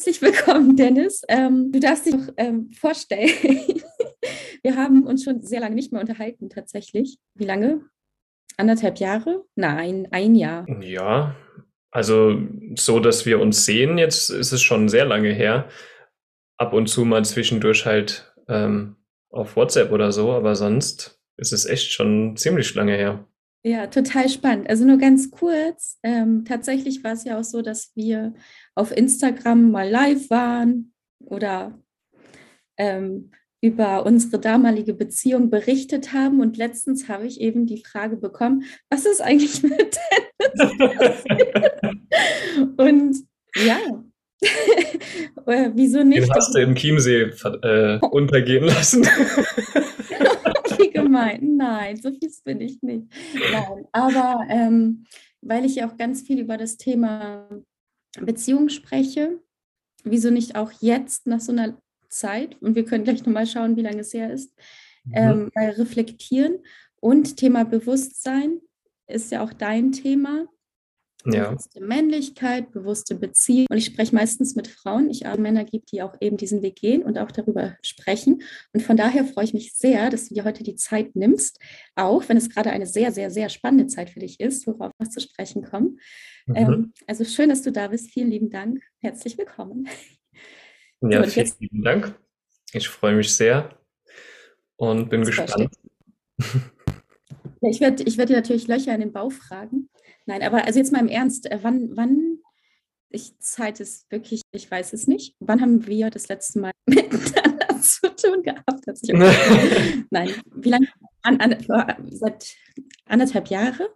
herzlich willkommen, Dennis. Ähm, du darfst dich noch ähm, vorstellen. Wir haben uns schon sehr lange nicht mehr unterhalten, tatsächlich. Wie lange? Anderthalb Jahre? Nein, ein Jahr. Ja, also so, dass wir uns sehen, jetzt ist es schon sehr lange her. Ab und zu mal zwischendurch halt ähm, auf WhatsApp oder so, aber sonst ist es echt schon ziemlich lange her. Ja, total spannend. Also nur ganz kurz. Ähm, tatsächlich war es ja auch so, dass wir auf Instagram mal live waren oder ähm, über unsere damalige Beziehung berichtet haben. Und letztens habe ich eben die Frage bekommen, was ist eigentlich mit Dennis Und ja, wieso nicht? Den hast du im Chiemsee äh, untergehen lassen. Wie gemein. Nein, so fies bin ich nicht. Nein, aber ähm, weil ich ja auch ganz viel über das Thema Beziehung spreche, wieso nicht auch jetzt nach so einer Zeit, und wir können gleich nochmal schauen, wie lange es her ist, mhm. ähm, reflektieren. Und Thema Bewusstsein ist ja auch dein Thema. Ja. Bewusste Männlichkeit, bewusste Beziehung. Und ich spreche meistens mit Frauen. Ich habe Männer gibt, die auch eben diesen Weg gehen und auch darüber sprechen. Und von daher freue ich mich sehr, dass du dir heute die Zeit nimmst, auch wenn es gerade eine sehr, sehr, sehr spannende Zeit für dich ist, worauf wir zu sprechen kommen. Mhm. Ähm, also schön, dass du da bist. Vielen lieben Dank. Herzlich willkommen. Ja, so, vielen lieben Dank. Ich freue mich sehr und bin gespannt. Ich werde ich werd dir natürlich Löcher in den Bauch fragen. Nein, aber also jetzt mal im Ernst, äh, wann, wann, ich Zeit ist wirklich, ich weiß es nicht. Wann haben wir das letzte Mal miteinander zu tun gehabt? Nein, wie lange? An, an, seit anderthalb Jahre?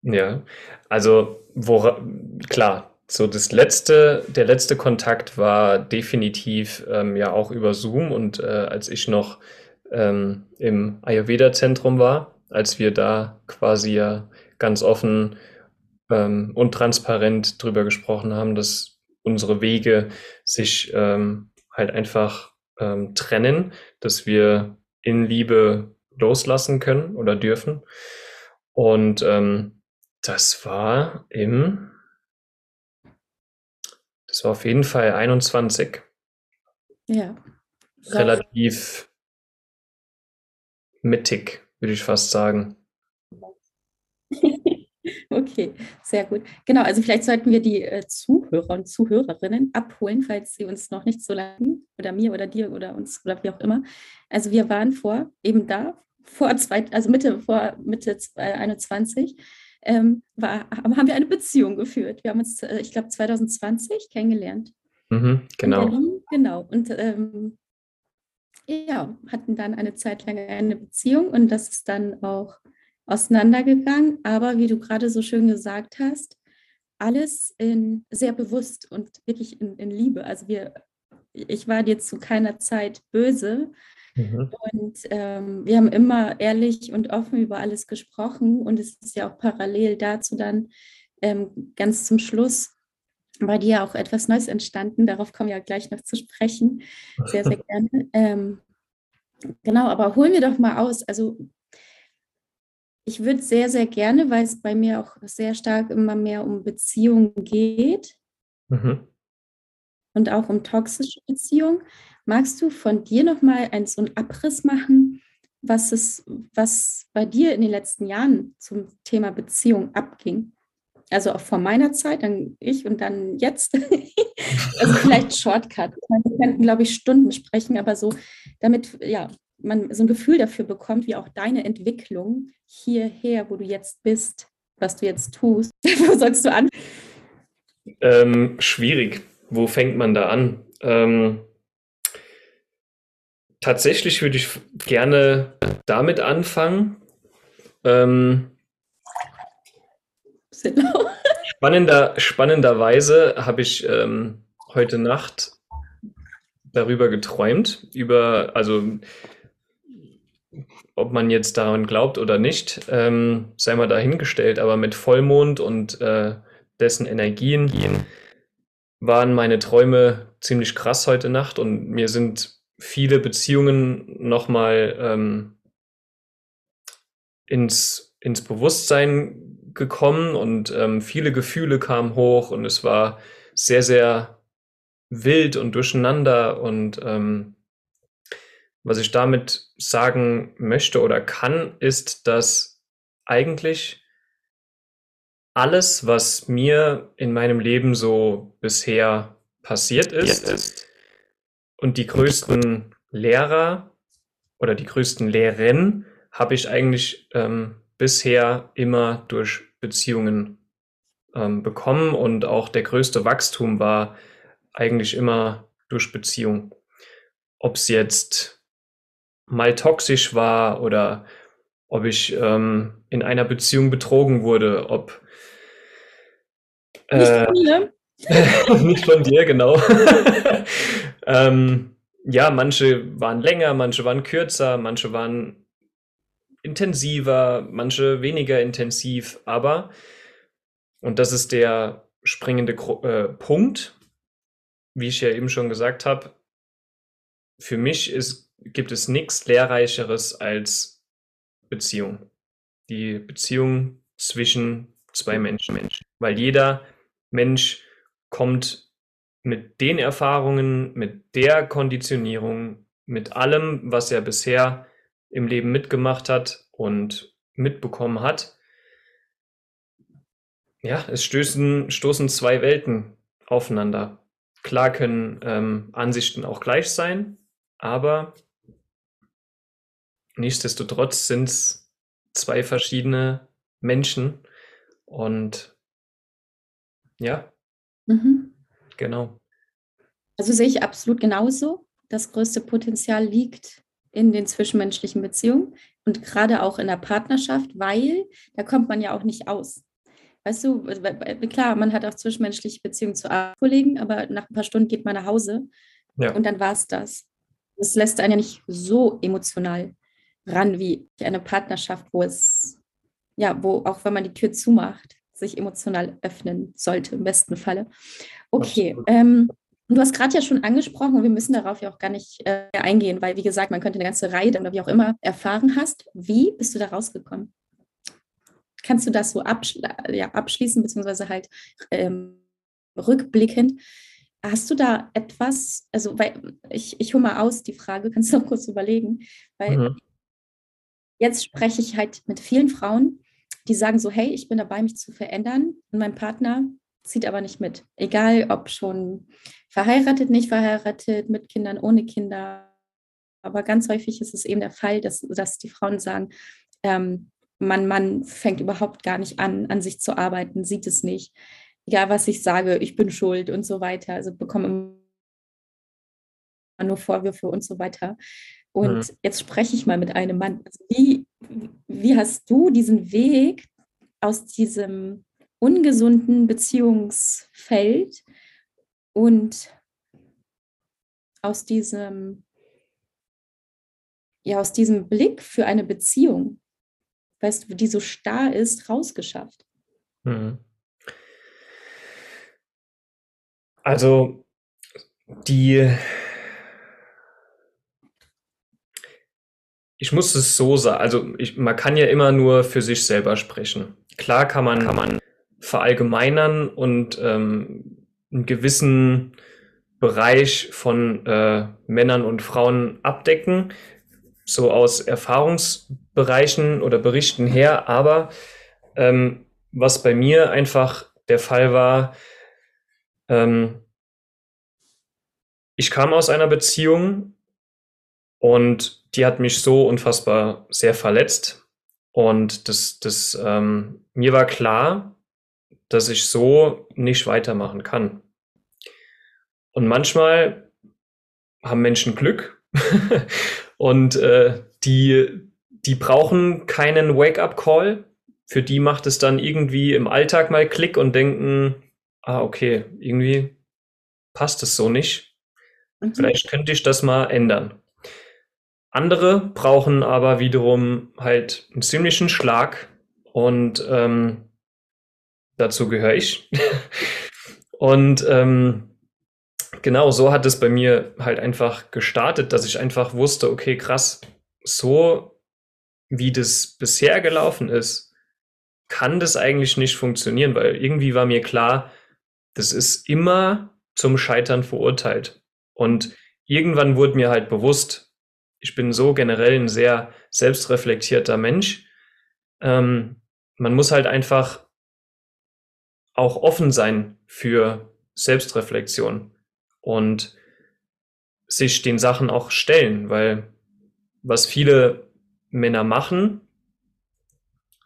Ja, also wora, klar, so das letzte, der letzte Kontakt war definitiv ähm, ja auch über Zoom und äh, als ich noch ähm, im Ayurveda-Zentrum war, als wir da quasi ja ganz offen ähm, und transparent drüber gesprochen haben, dass unsere Wege sich ähm, halt einfach ähm, trennen, dass wir in Liebe loslassen können oder dürfen. Und ähm, das war im das war auf jeden Fall 21. Ja. Relativ mittig, würde ich fast sagen. Okay, sehr gut. Genau, also vielleicht sollten wir die äh, Zuhörer und Zuhörerinnen abholen, falls sie uns noch nicht so lange oder mir oder dir oder uns oder wie auch immer. Also wir waren vor eben da, vor zwei, also Mitte, vor Mitte 21 ähm, war, haben wir eine Beziehung geführt. Wir haben uns, äh, ich glaube, 2020 kennengelernt. Mhm, genau. Berlin, genau. Und ähm, ja, hatten dann eine Zeit lang eine Beziehung und das ist dann auch auseinandergegangen. Aber wie du gerade so schön gesagt hast, alles in, sehr bewusst und wirklich in, in Liebe. Also wir, ich war dir zu keiner Zeit böse, Mhm. Und ähm, wir haben immer ehrlich und offen über alles gesprochen und es ist ja auch parallel dazu dann ähm, ganz zum Schluss bei dir auch etwas Neues entstanden. Darauf kommen wir ja gleich noch zu sprechen. Sehr, sehr gerne. Ähm, genau, aber holen wir doch mal aus. Also ich würde sehr, sehr gerne, weil es bei mir auch sehr stark immer mehr um Beziehungen geht mhm. und auch um toxische Beziehungen, Magst du von dir nochmal einen, so einen Abriss machen, was, es, was bei dir in den letzten Jahren zum Thema Beziehung abging? Also auch vor meiner Zeit, dann ich und dann jetzt. also vielleicht Shortcut. Wir könnten, glaube ich, Stunden sprechen, aber so, damit ja, man so ein Gefühl dafür bekommt, wie auch deine Entwicklung hierher, wo du jetzt bist, was du jetzt tust. wo sollst du an? Ähm, schwierig. Wo fängt man da an? Ähm, Tatsächlich würde ich gerne damit anfangen. Ähm, spannender, spannenderweise habe ich ähm, heute Nacht darüber geträumt, über, also ob man jetzt daran glaubt oder nicht, ähm, sei mal dahingestellt, aber mit Vollmond und äh, dessen Energien waren meine Träume ziemlich krass heute Nacht und mir sind viele Beziehungen nochmal ähm, ins, ins Bewusstsein gekommen und ähm, viele Gefühle kamen hoch und es war sehr, sehr wild und durcheinander und ähm, was ich damit sagen möchte oder kann, ist, dass eigentlich alles, was mir in meinem Leben so bisher passiert ist und die größten Lehrer oder die größten Lehren habe ich eigentlich ähm, bisher immer durch Beziehungen ähm, bekommen und auch der größte Wachstum war eigentlich immer durch Beziehung. Ob es jetzt mal toxisch war oder ob ich ähm, in einer Beziehung betrogen wurde, ob nicht von mir. Äh, nicht von dir, genau. ähm, ja, manche waren länger, manche waren kürzer, manche waren intensiver, manche weniger intensiv, aber, und das ist der springende äh, Punkt, wie ich ja eben schon gesagt habe, für mich ist, gibt es nichts Lehrreicheres als Beziehung. Die Beziehung zwischen zwei Menschen. Weil jeder Mensch kommt mit den Erfahrungen, mit der Konditionierung, mit allem, was er bisher im Leben mitgemacht hat und mitbekommen hat. Ja, es stößen, stoßen zwei Welten aufeinander. Klar können ähm, Ansichten auch gleich sein, aber nichtsdestotrotz sind es zwei verschiedene Menschen und ja, mhm. genau. Also sehe ich absolut genauso. Das größte Potenzial liegt in den zwischenmenschlichen Beziehungen und gerade auch in der Partnerschaft, weil da kommt man ja auch nicht aus. Weißt du, klar, man hat auch zwischenmenschliche Beziehungen zu Kollegen, aber nach ein paar Stunden geht man nach Hause ja. und dann war es das. Das lässt einen ja nicht so emotional ran wie eine Partnerschaft, wo es, ja, wo auch wenn man die Tür zumacht, sich emotional öffnen sollte, im besten Falle. Okay, ähm, du hast gerade ja schon angesprochen, und wir müssen darauf ja auch gar nicht äh, eingehen, weil, wie gesagt, man könnte eine ganze Reihe oder wie auch immer erfahren hast. Wie bist du da rausgekommen? Kannst du das so absch ja, abschließen, beziehungsweise halt ähm, rückblickend? Hast du da etwas, also weil ich, ich hole mal aus die Frage, kannst du noch kurz überlegen, weil mhm. Jetzt spreche ich halt mit vielen Frauen, die sagen so, hey, ich bin dabei, mich zu verändern und mein Partner zieht aber nicht mit. Egal, ob schon verheiratet, nicht verheiratet, mit Kindern, ohne Kinder. Aber ganz häufig ist es eben der Fall, dass, dass die Frauen sagen, ähm, man, man fängt überhaupt gar nicht an, an sich zu arbeiten, sieht es nicht. Egal, was ich sage, ich bin schuld und so weiter. Also bekomme nur Vorwürfe und so weiter. Und mhm. jetzt spreche ich mal mit einem Mann. Also wie, wie hast du diesen Weg aus diesem ungesunden Beziehungsfeld und aus diesem, ja, aus diesem Blick für eine Beziehung, weißt du, die so starr ist, rausgeschafft? Mhm. Also die Ich muss es so sagen, also ich, man kann ja immer nur für sich selber sprechen. Klar kann man, kann man verallgemeinern und ähm, einen gewissen Bereich von äh, Männern und Frauen abdecken, so aus Erfahrungsbereichen oder Berichten her. Aber ähm, was bei mir einfach der Fall war, ähm, ich kam aus einer Beziehung und die hat mich so unfassbar sehr verletzt. Und das, das, ähm, mir war klar, dass ich so nicht weitermachen kann. Und manchmal haben Menschen Glück und äh, die, die brauchen keinen Wake-up-Call. Für die macht es dann irgendwie im Alltag mal Klick und denken, ah, okay, irgendwie passt es so nicht. Mhm. Vielleicht könnte ich das mal ändern. Andere brauchen aber wiederum halt einen ziemlichen Schlag und ähm, dazu gehöre ich. und ähm, genau so hat es bei mir halt einfach gestartet, dass ich einfach wusste, okay, krass, so wie das bisher gelaufen ist, kann das eigentlich nicht funktionieren, weil irgendwie war mir klar, das ist immer zum Scheitern verurteilt. Und irgendwann wurde mir halt bewusst, ich bin so generell ein sehr selbstreflektierter Mensch. Ähm, man muss halt einfach auch offen sein für Selbstreflexion und sich den Sachen auch stellen, weil was viele Männer machen,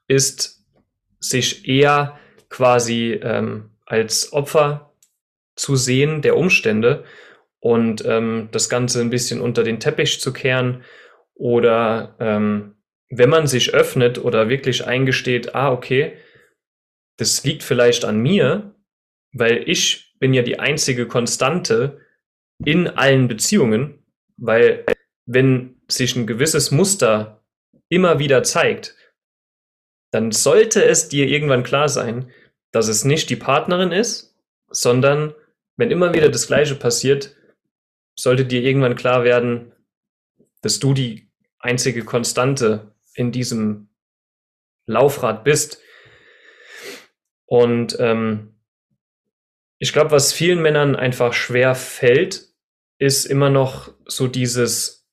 ist sich eher quasi ähm, als Opfer zu sehen der Umstände und ähm, das Ganze ein bisschen unter den Teppich zu kehren oder ähm, wenn man sich öffnet oder wirklich eingesteht, ah, okay, das liegt vielleicht an mir, weil ich bin ja die einzige Konstante in allen Beziehungen, weil wenn sich ein gewisses Muster immer wieder zeigt, dann sollte es dir irgendwann klar sein, dass es nicht die Partnerin ist, sondern wenn immer wieder das Gleiche passiert, sollte dir irgendwann klar werden, dass du die einzige Konstante in diesem Laufrad bist. Und ähm, ich glaube, was vielen Männern einfach schwer fällt, ist immer noch so dieses,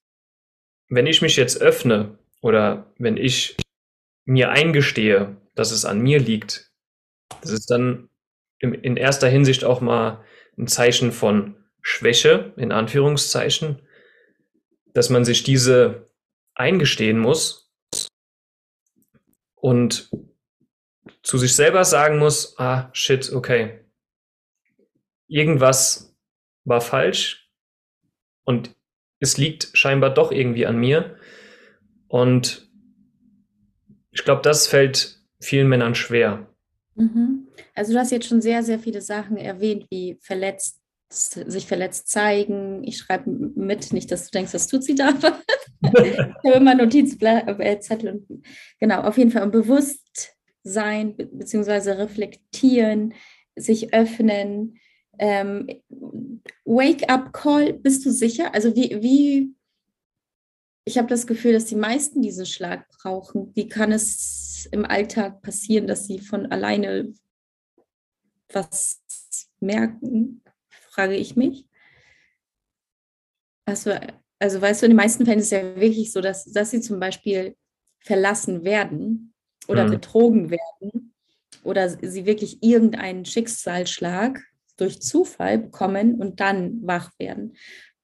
wenn ich mich jetzt öffne oder wenn ich mir eingestehe, dass es an mir liegt, das ist dann in erster Hinsicht auch mal ein Zeichen von Schwäche, in Anführungszeichen, dass man sich diese eingestehen muss und zu sich selber sagen muss, ah, shit, okay, irgendwas war falsch und es liegt scheinbar doch irgendwie an mir. Und ich glaube, das fällt vielen Männern schwer. Mhm. Also du hast jetzt schon sehr, sehr viele Sachen erwähnt, wie verletzt sich verletzt zeigen. Ich schreibe mit, nicht, dass du denkst, das tut sie da, aber ich habe immer Notizzettel. Äh, und, genau, auf jeden Fall um Bewusstsein be beziehungsweise reflektieren, sich öffnen. Ähm, Wake-up-Call, bist du sicher? Also wie, wie ich habe das Gefühl, dass die meisten diesen Schlag brauchen. Wie kann es im Alltag passieren, dass sie von alleine was merken? Frage ich mich. Also, also weißt du, in den meisten Fällen ist es ja wirklich so, dass, dass sie zum Beispiel verlassen werden oder mhm. betrogen werden oder sie wirklich irgendeinen Schicksalsschlag durch Zufall bekommen und dann wach werden.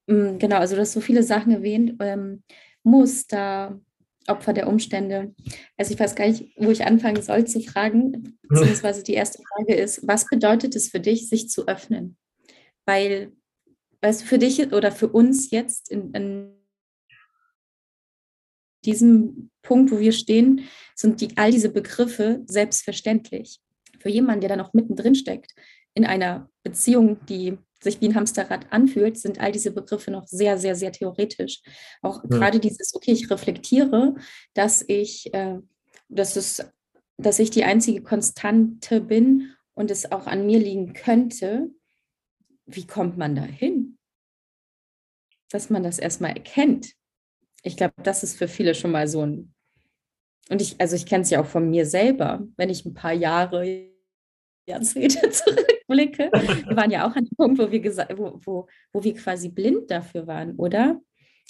Mm, genau, also du hast so viele Sachen erwähnt, ähm, Muster, Opfer der Umstände. Also ich weiß gar nicht, wo ich anfangen soll zu fragen, beziehungsweise die erste Frage ist, was bedeutet es für dich, sich zu öffnen? Weil, weißt du, für dich oder für uns jetzt in, in diesem Punkt, wo wir stehen, sind die, all diese Begriffe selbstverständlich. Für jemanden, der da noch mittendrin steckt, in einer Beziehung, die sich wie ein Hamsterrad anfühlt, sind all diese Begriffe noch sehr, sehr, sehr theoretisch. Auch ja. gerade dieses, okay, ich reflektiere, dass ich, äh, dass es, dass ich die einzige Konstante bin und es auch an mir liegen könnte, wie kommt man da hin? Dass man das erstmal erkennt. Ich glaube, das ist für viele schon mal so ein. Und ich, also ich kenne es ja auch von mir selber, wenn ich ein paar Jahre, Jahrzehnte zurückblicke. Wir waren ja auch an dem Punkt, wo wir, wo, wo, wo wir quasi blind dafür waren, oder?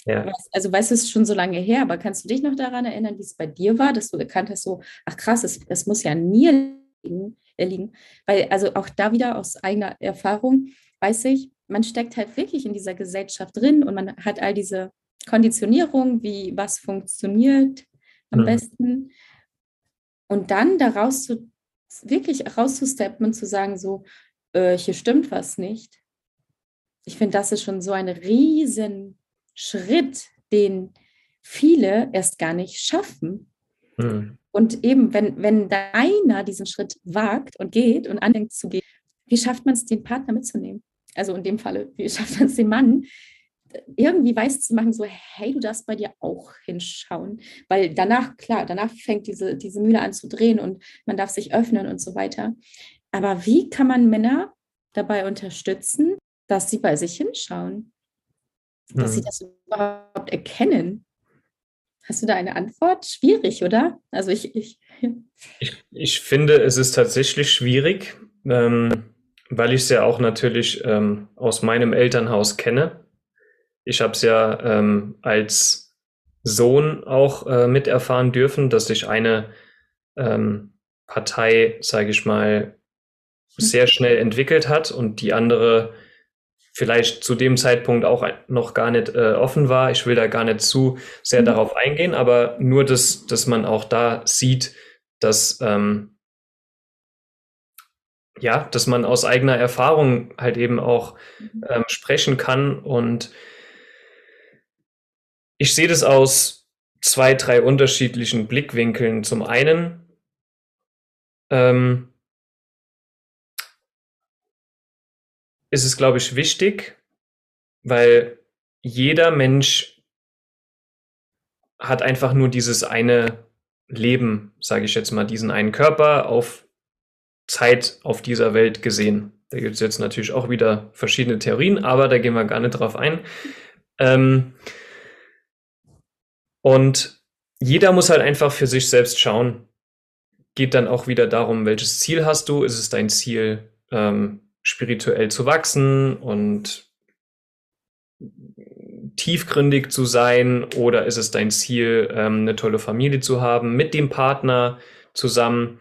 Ja. Also weißt du, es ist schon so lange her, aber kannst du dich noch daran erinnern, wie es bei dir war, dass du erkannt hast, so, ach krass, es, es muss ja mir liegen, liegen. Weil, also auch da wieder aus eigener Erfahrung, weiß ich, man steckt halt wirklich in dieser Gesellschaft drin und man hat all diese Konditionierung, wie was funktioniert am mhm. besten. Und dann daraus zu, wirklich rauszusteppen und zu sagen, so, äh, hier stimmt was nicht. Ich finde, das ist schon so ein riesen Schritt, den viele erst gar nicht schaffen. Mhm. Und eben, wenn, wenn einer diesen Schritt wagt und geht und anfängt zu gehen, wie schafft man es, den Partner mitzunehmen? Also in dem Falle, wie schafft man es den Mann, irgendwie weiß zu machen, so, hey, du darfst bei dir auch hinschauen. Weil danach, klar, danach fängt diese, diese Mühle an zu drehen und man darf sich öffnen und so weiter. Aber wie kann man Männer dabei unterstützen, dass sie bei sich hinschauen? Dass hm. sie das überhaupt erkennen? Hast du da eine Antwort? Schwierig, oder? Also ich, ich, ich, ich finde, es ist tatsächlich schwierig. Ähm weil ich es ja auch natürlich ähm, aus meinem Elternhaus kenne. Ich habe es ja ähm, als Sohn auch äh, miterfahren dürfen, dass sich eine ähm, Partei, sage ich mal, sehr schnell entwickelt hat und die andere vielleicht zu dem Zeitpunkt auch noch gar nicht äh, offen war. Ich will da gar nicht zu sehr mhm. darauf eingehen, aber nur, dass, dass man auch da sieht, dass ähm, ja, dass man aus eigener Erfahrung halt eben auch mhm. ähm, sprechen kann. Und ich sehe das aus zwei, drei unterschiedlichen Blickwinkeln. Zum einen ähm, ist es, glaube ich, wichtig, weil jeder Mensch hat einfach nur dieses eine Leben, sage ich jetzt mal, diesen einen Körper auf Zeit auf dieser Welt gesehen. Da gibt es jetzt natürlich auch wieder verschiedene Theorien, aber da gehen wir gar nicht drauf ein. Ähm, und jeder muss halt einfach für sich selbst schauen. Geht dann auch wieder darum, welches Ziel hast du? Ist es dein Ziel, ähm, spirituell zu wachsen und tiefgründig zu sein oder ist es dein Ziel, ähm, eine tolle Familie zu haben mit dem Partner zusammen?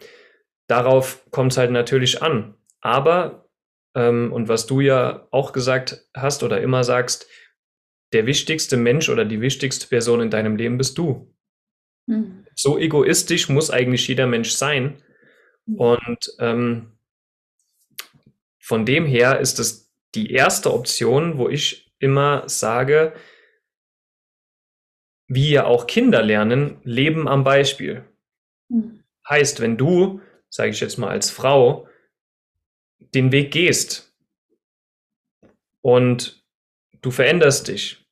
Darauf kommt es halt natürlich an. Aber, ähm, und was du ja auch gesagt hast oder immer sagst, der wichtigste Mensch oder die wichtigste Person in deinem Leben bist du. Mhm. So egoistisch muss eigentlich jeder Mensch sein. Mhm. Und ähm, von dem her ist es die erste Option, wo ich immer sage, wie ja auch Kinder lernen, leben am Beispiel. Mhm. Heißt, wenn du, sage ich jetzt mal als Frau, den Weg gehst und du veränderst dich,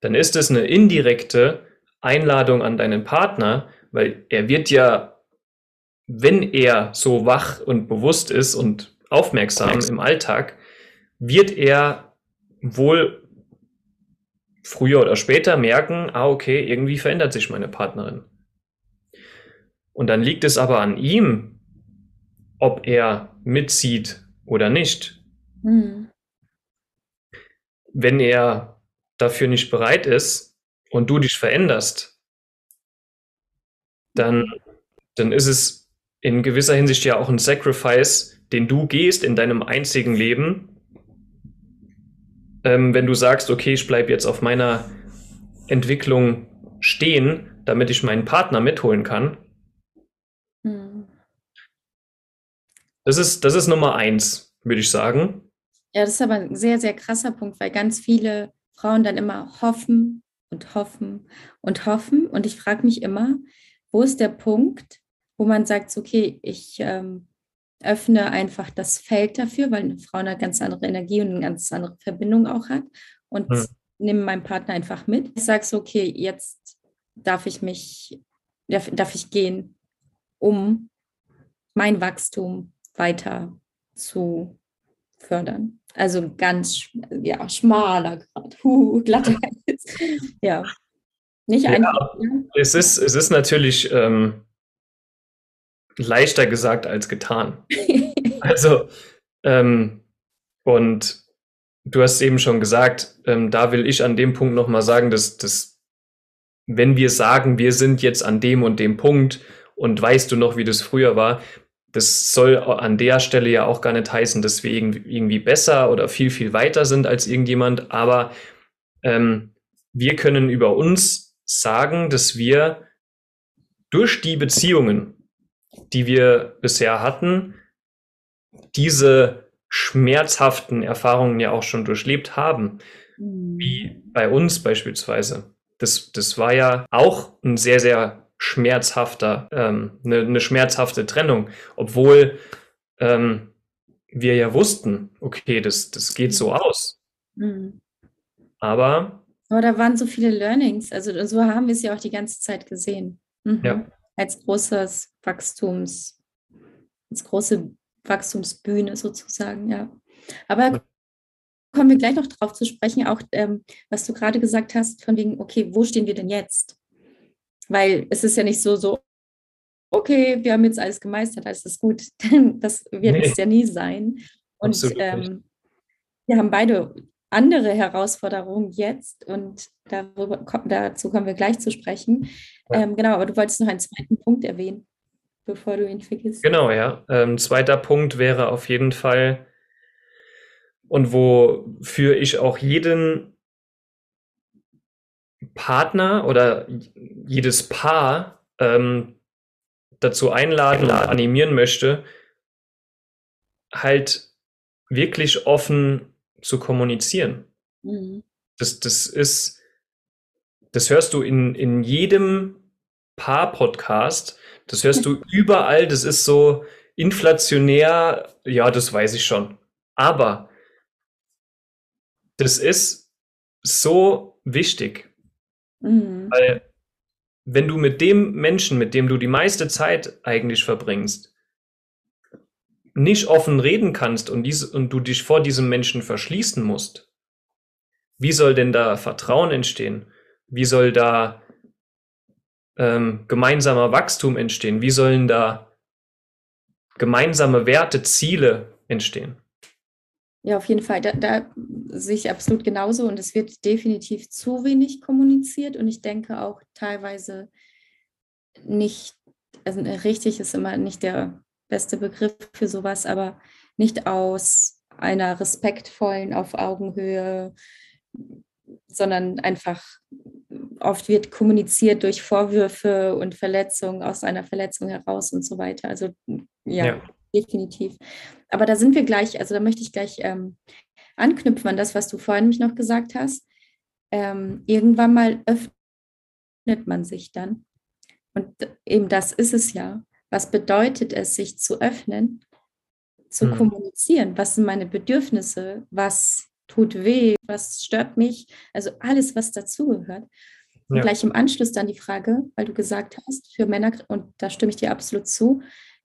dann ist es eine indirekte Einladung an deinen Partner, weil er wird ja, wenn er so wach und bewusst ist und aufmerksam im Alltag, wird er wohl früher oder später merken, ah, okay, irgendwie verändert sich meine Partnerin. Und dann liegt es aber an ihm, ob er mitzieht oder nicht. Mhm. Wenn er dafür nicht bereit ist und du dich veränderst, dann, dann ist es in gewisser Hinsicht ja auch ein Sacrifice, den du gehst in deinem einzigen Leben, ähm, wenn du sagst, okay, ich bleibe jetzt auf meiner Entwicklung stehen, damit ich meinen Partner mitholen kann. Das, ist, das ist Nummer eins, würde ich sagen. Ja, das ist aber ein sehr, sehr krasser Punkt, weil ganz viele Frauen dann immer hoffen und hoffen und hoffen. Und ich frage mich immer, wo ist der Punkt, wo man sagt, okay, ich ähm, öffne einfach das Feld dafür, weil eine Frau eine ganz andere Energie und eine ganz andere Verbindung auch hat und ja. nehme meinen Partner einfach mit. Ich sage so, okay, jetzt darf ich mich, darf, darf ich gehen, um mein Wachstum weiter zu fördern. Also ganz ja, schmaler Grad, huh, glatter Ja, nicht einfach. Ja, es, ist, es ist natürlich ähm, leichter gesagt als getan. also, ähm, und du hast eben schon gesagt, ähm, da will ich an dem Punkt nochmal sagen, dass, dass wenn wir sagen, wir sind jetzt an dem und dem Punkt und weißt du noch, wie das früher war, das soll an der Stelle ja auch gar nicht heißen, dass wir irgendwie besser oder viel, viel weiter sind als irgendjemand, aber ähm, wir können über uns sagen, dass wir durch die Beziehungen, die wir bisher hatten, diese schmerzhaften Erfahrungen ja auch schon durchlebt haben, wie mhm. bei uns beispielsweise. Das, das war ja auch ein sehr, sehr schmerzhafter, ähm, eine, eine schmerzhafte Trennung, obwohl ähm, wir ja wussten, okay, das, das geht so aus. Mhm. Aber. Aber da waren so viele Learnings. Also so haben wir es ja auch die ganze Zeit gesehen. Mhm. Ja als großes Wachstums, als große Wachstumsbühne sozusagen, ja. Aber kommen wir gleich noch drauf zu sprechen, auch ähm, was du gerade gesagt hast, von wegen, okay, wo stehen wir denn jetzt? Weil es ist ja nicht so, so, okay, wir haben jetzt alles gemeistert, alles ist gut. das wird nee. es ja nie sein. Und ähm, wir haben beide andere Herausforderungen jetzt und darüber, dazu kommen wir gleich zu sprechen. Ja. Ähm, genau, aber du wolltest noch einen zweiten Punkt erwähnen, bevor du ihn vergisst. Genau, ja. Ähm, zweiter Punkt wäre auf jeden Fall, und wofür ich auch jeden Partner oder jedes Paar ähm, dazu einladen und animieren möchte, halt wirklich offen zu kommunizieren. Mhm. Das, das ist, das hörst du in, in jedem Paar-Podcast, das hörst du überall, das ist so inflationär, ja, das weiß ich schon. Aber das ist so wichtig, mhm. weil wenn du mit dem Menschen, mit dem du die meiste Zeit eigentlich verbringst, nicht offen reden kannst und, diese, und du dich vor diesem Menschen verschließen musst, wie soll denn da Vertrauen entstehen? Wie soll da ähm, gemeinsamer Wachstum entstehen? Wie sollen da gemeinsame Werte, Ziele entstehen? Ja, auf jeden Fall. Da, da sehe ich absolut genauso. Und es wird definitiv zu wenig kommuniziert. Und ich denke auch teilweise nicht, also richtig ist immer nicht der beste Begriff für sowas, aber nicht aus einer respektvollen, auf Augenhöhe, sondern einfach oft wird kommuniziert durch Vorwürfe und Verletzungen aus einer Verletzung heraus und so weiter. Also ja, ja. Definitiv. Aber da sind wir gleich, also da möchte ich gleich ähm, anknüpfen an das, was du vorhin mich noch gesagt hast. Ähm, irgendwann mal öffnet man sich dann. Und eben das ist es ja. Was bedeutet es, sich zu öffnen, zu hm. kommunizieren? Was sind meine Bedürfnisse? Was tut weh? Was stört mich? Also alles, was dazugehört. Und ja. gleich im Anschluss dann die Frage, weil du gesagt hast, für Männer, und da stimme ich dir absolut zu,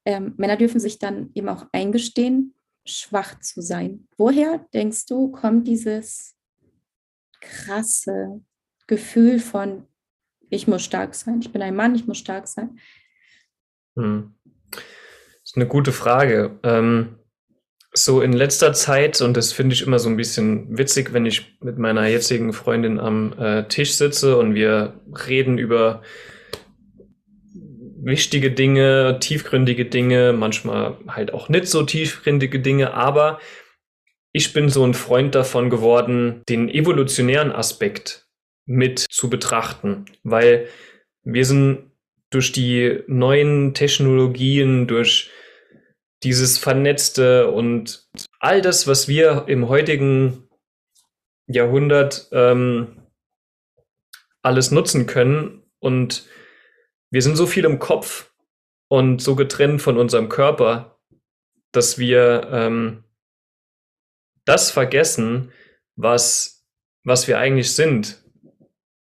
ähm, Männer dürfen sich dann eben auch eingestehen, schwach zu sein. Woher, denkst du, kommt dieses krasse Gefühl von, ich muss stark sein, ich bin ein Mann, ich muss stark sein? Hm. Das ist eine gute Frage. Ähm, so in letzter Zeit, und das finde ich immer so ein bisschen witzig, wenn ich mit meiner jetzigen Freundin am äh, Tisch sitze und wir reden über wichtige Dinge, tiefgründige Dinge, manchmal halt auch nicht so tiefgründige Dinge, aber ich bin so ein Freund davon geworden, den evolutionären Aspekt mit zu betrachten, weil wir sind durch die neuen Technologien, durch dieses Vernetzte und all das, was wir im heutigen Jahrhundert ähm, alles nutzen können. Und wir sind so viel im Kopf und so getrennt von unserem Körper, dass wir ähm, das vergessen, was, was wir eigentlich sind.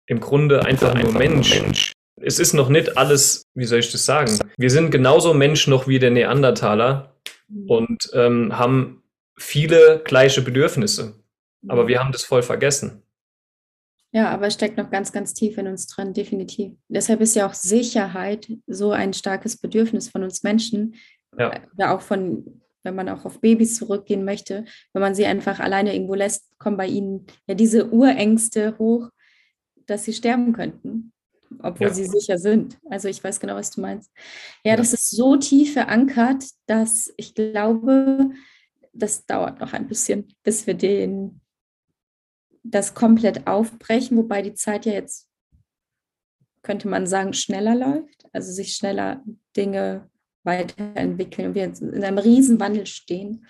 Im Grunde einfach, einfach nur Mensch. Mensch es ist noch nicht alles, wie soll ich das sagen? Wir sind genauso Mensch noch wie der Neandertaler mhm. und ähm, haben viele gleiche Bedürfnisse. Aber wir haben das voll vergessen. Ja, aber es steckt noch ganz, ganz tief in uns drin, definitiv. Deshalb ist ja auch Sicherheit so ein starkes Bedürfnis von uns Menschen. Ja. Oder auch von, wenn man auch auf Babys zurückgehen möchte, wenn man sie einfach alleine irgendwo lässt, kommen bei ihnen ja diese Urängste hoch, dass sie sterben könnten obwohl ja. sie sicher sind. Also ich weiß genau, was du meinst. Ja, ja, das ist so tief verankert, dass ich glaube, das dauert noch ein bisschen, bis wir den das komplett aufbrechen, wobei die Zeit ja jetzt, könnte man sagen, schneller läuft, also sich schneller Dinge weiterentwickeln und wir in einem Riesenwandel stehen.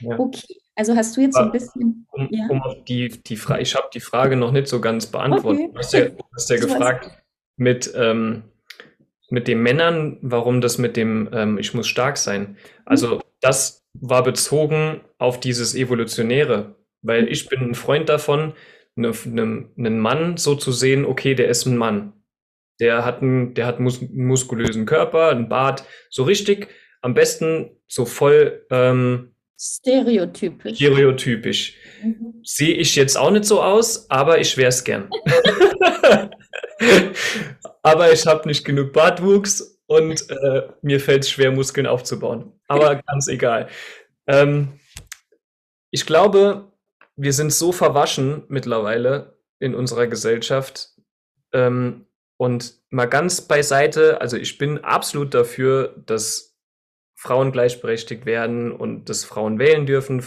Ja. Okay, also hast du jetzt ein bisschen. Um, ja? um die, die Frage, ich habe die Frage noch nicht so ganz beantwortet. Okay. Du hast ja, du hast ja gefragt, mit, ähm, mit den Männern, warum das mit dem ähm, Ich muss stark sein. Also das war bezogen auf dieses Evolutionäre, weil ich bin ein Freund davon, ne, ne, einen Mann so zu sehen, okay, der ist ein Mann. Der hat, einen, der hat mus muskulösen Körper, einen Bart, so richtig, am besten so voll ähm, stereotypisch. Stereotypisch. Mhm. Sehe ich jetzt auch nicht so aus, aber ich wäre es gern. Aber ich habe nicht genug Bartwuchs und äh, mir fällt es schwer, Muskeln aufzubauen. Aber ganz egal. Ähm, ich glaube, wir sind so verwaschen mittlerweile in unserer Gesellschaft. Ähm, und mal ganz beiseite, also ich bin absolut dafür, dass Frauen gleichberechtigt werden und dass Frauen wählen dürfen.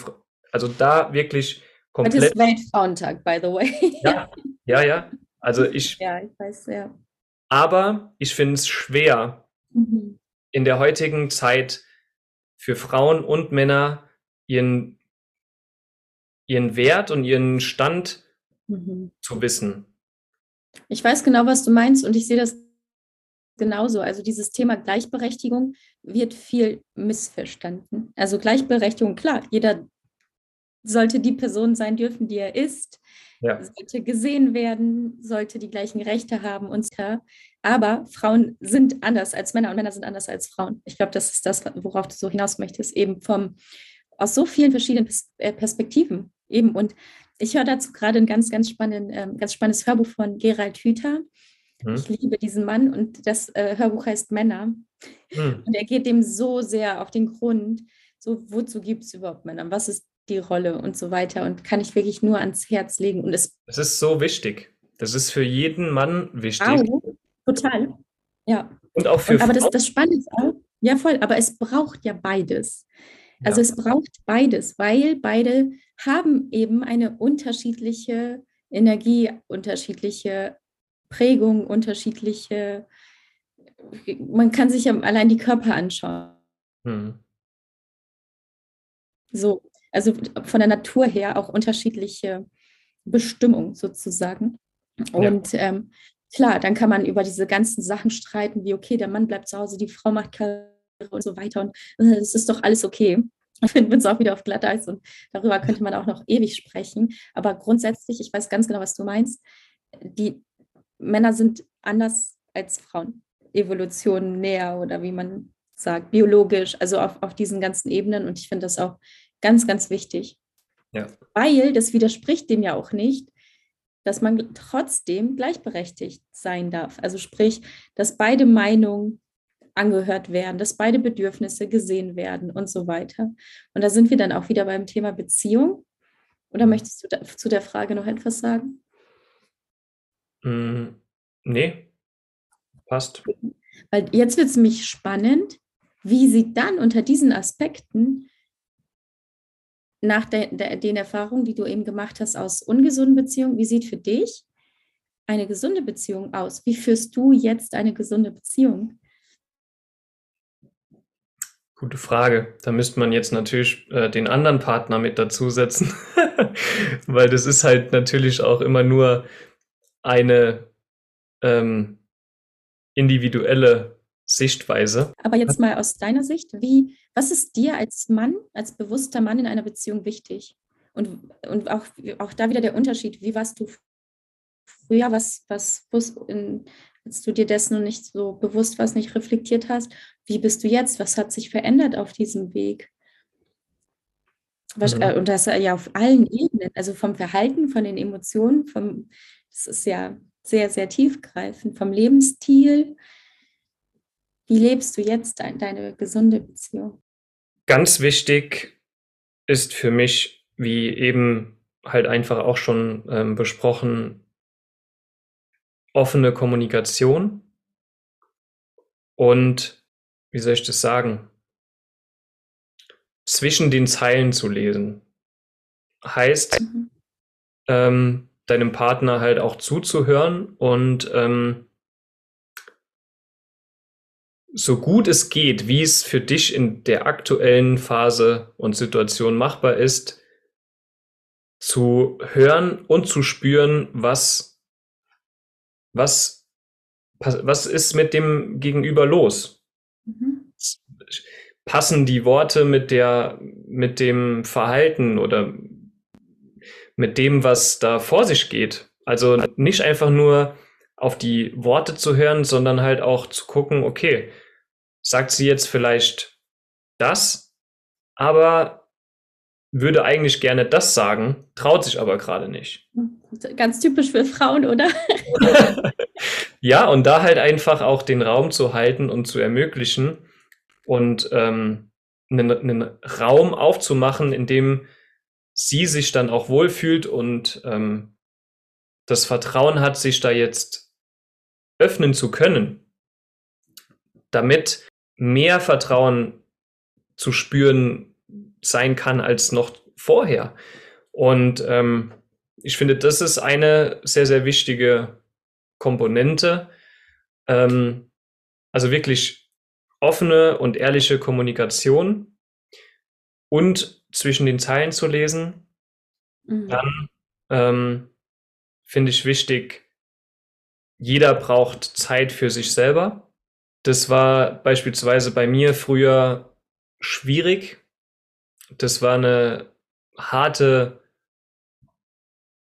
Also da wirklich komplett. Das ist Weltfrauentag, by the way. Ja, ja, ja. Also ich. Ja, ich weiß, ja. Aber ich finde es schwer, mhm. in der heutigen Zeit für Frauen und Männer ihren, ihren Wert und ihren Stand mhm. zu wissen. Ich weiß genau, was du meinst und ich sehe das genauso. Also dieses Thema Gleichberechtigung wird viel missverstanden. Also Gleichberechtigung, klar, jeder sollte die Person sein dürfen, die er ist, ja. sollte gesehen werden, sollte die gleichen Rechte haben und so. Aber Frauen sind anders als Männer und Männer sind anders als Frauen. Ich glaube, das ist das, worauf du so hinaus möchtest, eben vom aus so vielen verschiedenen äh, Perspektiven eben. Und ich höre dazu gerade ein ganz, ganz, spannend, ähm, ganz spannendes Hörbuch von Gerald Hüther. Hm. Ich liebe diesen Mann und das äh, Hörbuch heißt Männer. Hm. Und er geht dem so sehr auf den Grund, so wozu gibt es überhaupt Männer? Was ist die Rolle und so weiter? Und kann ich wirklich nur ans Herz legen. Und es das ist so wichtig. Das ist für jeden Mann wichtig. Auch, total. Ja. Und auch für und, Aber das, das Spannende ist auch, ja voll, aber es braucht ja beides. Also ja. es braucht beides, weil beide haben eben eine unterschiedliche Energie, unterschiedliche Prägung, unterschiedliche, man kann sich ja allein die Körper anschauen. Hm. So, also von der Natur her auch unterschiedliche Bestimmung sozusagen. Und ja. ähm, klar, dann kann man über diese ganzen Sachen streiten, wie okay, der Mann bleibt zu Hause, die Frau macht Karriere und so weiter. Und äh, es ist doch alles okay. Ich finde uns auch wieder auf Glatteis und darüber könnte man auch noch ewig sprechen. Aber grundsätzlich, ich weiß ganz genau, was du meinst. Die Männer sind anders als Frauen. Evolution näher oder wie man sagt, biologisch, also auf, auf diesen ganzen Ebenen. Und ich finde das auch ganz, ganz wichtig. Ja. Weil das widerspricht dem ja auch nicht, dass man trotzdem gleichberechtigt sein darf. Also sprich, dass beide Meinungen angehört werden, dass beide Bedürfnisse gesehen werden und so weiter. Und da sind wir dann auch wieder beim Thema Beziehung. Oder mhm. möchtest du zu der Frage noch etwas sagen? Mm, nee, passt. Weil jetzt wird es mich spannend, wie sie dann unter diesen Aspekten nach de, de, den Erfahrungen, die du eben gemacht hast aus ungesunden Beziehungen, wie sieht für dich eine gesunde Beziehung aus? Wie führst du jetzt eine gesunde Beziehung? Gute Frage. Da müsste man jetzt natürlich äh, den anderen Partner mit dazusetzen, weil das ist halt natürlich auch immer nur eine ähm, individuelle Sichtweise. Aber jetzt mal aus deiner Sicht, wie, was ist dir als Mann, als bewusster Mann in einer Beziehung wichtig? Und, und auch, auch da wieder der Unterschied, wie warst du früher, was, was, in, als du dir dessen noch nicht so bewusst warst, nicht reflektiert hast, wie bist du jetzt? Was hat sich verändert auf diesem Weg? Was, mhm. äh, und das ja auf allen Ebenen, also vom Verhalten, von den Emotionen, vom, das ist ja sehr, sehr tiefgreifend, vom Lebensstil. Wie lebst du jetzt deine, deine gesunde Beziehung? Ganz wichtig ist für mich, wie eben halt einfach auch schon ähm, besprochen, offene Kommunikation und, wie soll ich das sagen, zwischen den Zeilen zu lesen. Heißt, mhm. ähm, deinem Partner halt auch zuzuhören und ähm, so gut es geht, wie es für dich in der aktuellen Phase und Situation machbar ist, zu hören und zu spüren, was was, was ist mit dem Gegenüber los? Mhm. Passen die Worte mit der, mit dem Verhalten oder mit dem, was da vor sich geht? Also nicht einfach nur auf die Worte zu hören, sondern halt auch zu gucken, okay, sagt sie jetzt vielleicht das, aber würde eigentlich gerne das sagen, traut sich aber gerade nicht. Ganz typisch für Frauen, oder? ja, und da halt einfach auch den Raum zu halten und zu ermöglichen und ähm, einen, einen Raum aufzumachen, in dem sie sich dann auch wohlfühlt und ähm, das Vertrauen hat, sich da jetzt öffnen zu können, damit mehr Vertrauen zu spüren sein kann als noch vorher. Und ähm, ich finde, das ist eine sehr, sehr wichtige Komponente. Ähm, also wirklich offene und ehrliche Kommunikation und zwischen den Zeilen zu lesen. Mhm. Dann ähm, finde ich wichtig, jeder braucht Zeit für sich selber. Das war beispielsweise bei mir früher schwierig. Das war eine harte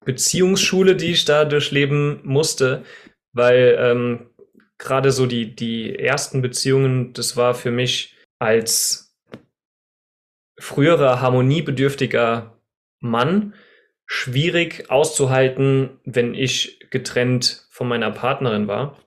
Beziehungsschule, die ich da durchleben musste, weil ähm, gerade so die, die ersten Beziehungen, das war für mich als früherer harmoniebedürftiger Mann schwierig auszuhalten, wenn ich getrennt von meiner Partnerin war.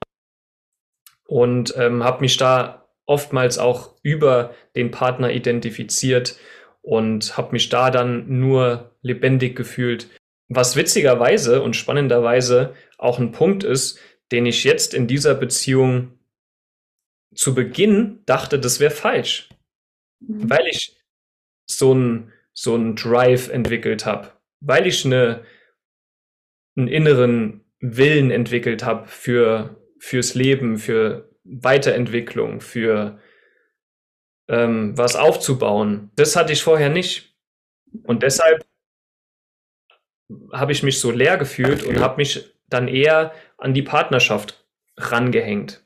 Und ähm, habe mich da oftmals auch über den Partner identifiziert und habe mich da dann nur lebendig gefühlt. Was witzigerweise und spannenderweise auch ein Punkt ist, den ich jetzt in dieser Beziehung zu Beginn dachte, das wäre falsch. Mhm. Weil ich so einen so einen Drive entwickelt habe, weil ich eine, einen inneren Willen entwickelt habe für, fürs Leben, für Weiterentwicklung, für ähm, was aufzubauen. Das hatte ich vorher nicht. Und deshalb habe ich mich so leer gefühlt und habe mich dann eher an die Partnerschaft rangehängt.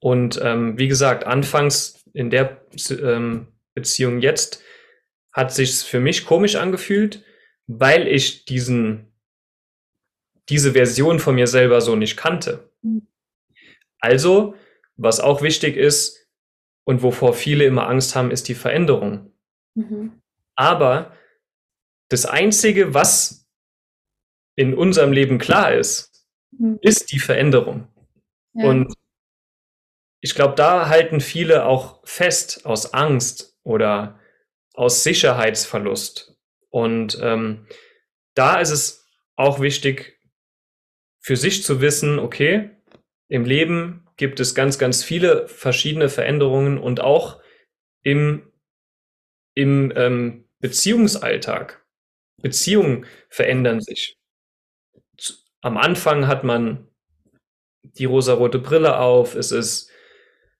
Und ähm, wie gesagt, anfangs in der ähm, Beziehung jetzt hat sich für mich komisch angefühlt, weil ich diesen diese Version von mir selber so nicht kannte. Mhm. Also, was auch wichtig ist und wovor viele immer Angst haben, ist die Veränderung. Mhm. Aber das Einzige, was in unserem Leben klar ist, mhm. ist die Veränderung. Ja. Und ich glaube, da halten viele auch fest aus Angst oder aus Sicherheitsverlust. Und ähm, da ist es auch wichtig, für sich zu wissen, okay, im Leben gibt es ganz, ganz viele verschiedene Veränderungen und auch im, im ähm, Beziehungsalltag. Beziehungen verändern sich. Am Anfang hat man die rosarote Brille auf, es ist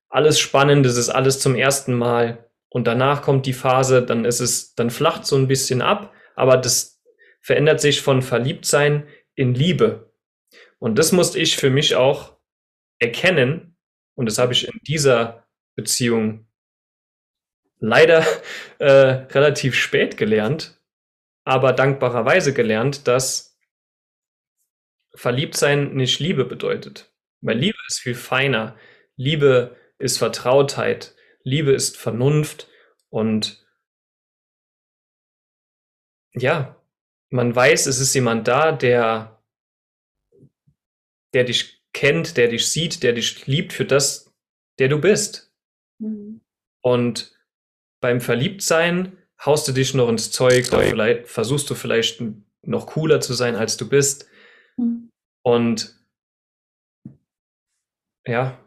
alles spannend, es ist alles zum ersten Mal. Und danach kommt die Phase, dann ist es, dann flacht so ein bisschen ab, aber das verändert sich von Verliebtsein in Liebe. Und das musste ich für mich auch erkennen und das habe ich in dieser Beziehung leider äh, relativ spät gelernt, aber dankbarerweise gelernt, dass verliebt sein nicht Liebe bedeutet. Weil Liebe ist viel feiner. Liebe ist Vertrautheit. Liebe ist Vernunft und ja, man weiß, es ist jemand da, der, der dich kennt, der dich sieht, der dich liebt für das, der du bist. Mhm. Und beim Verliebtsein haust du dich noch ins Zeug, vielleicht versuchst du vielleicht noch cooler zu sein, als du bist. Mhm. Und ja,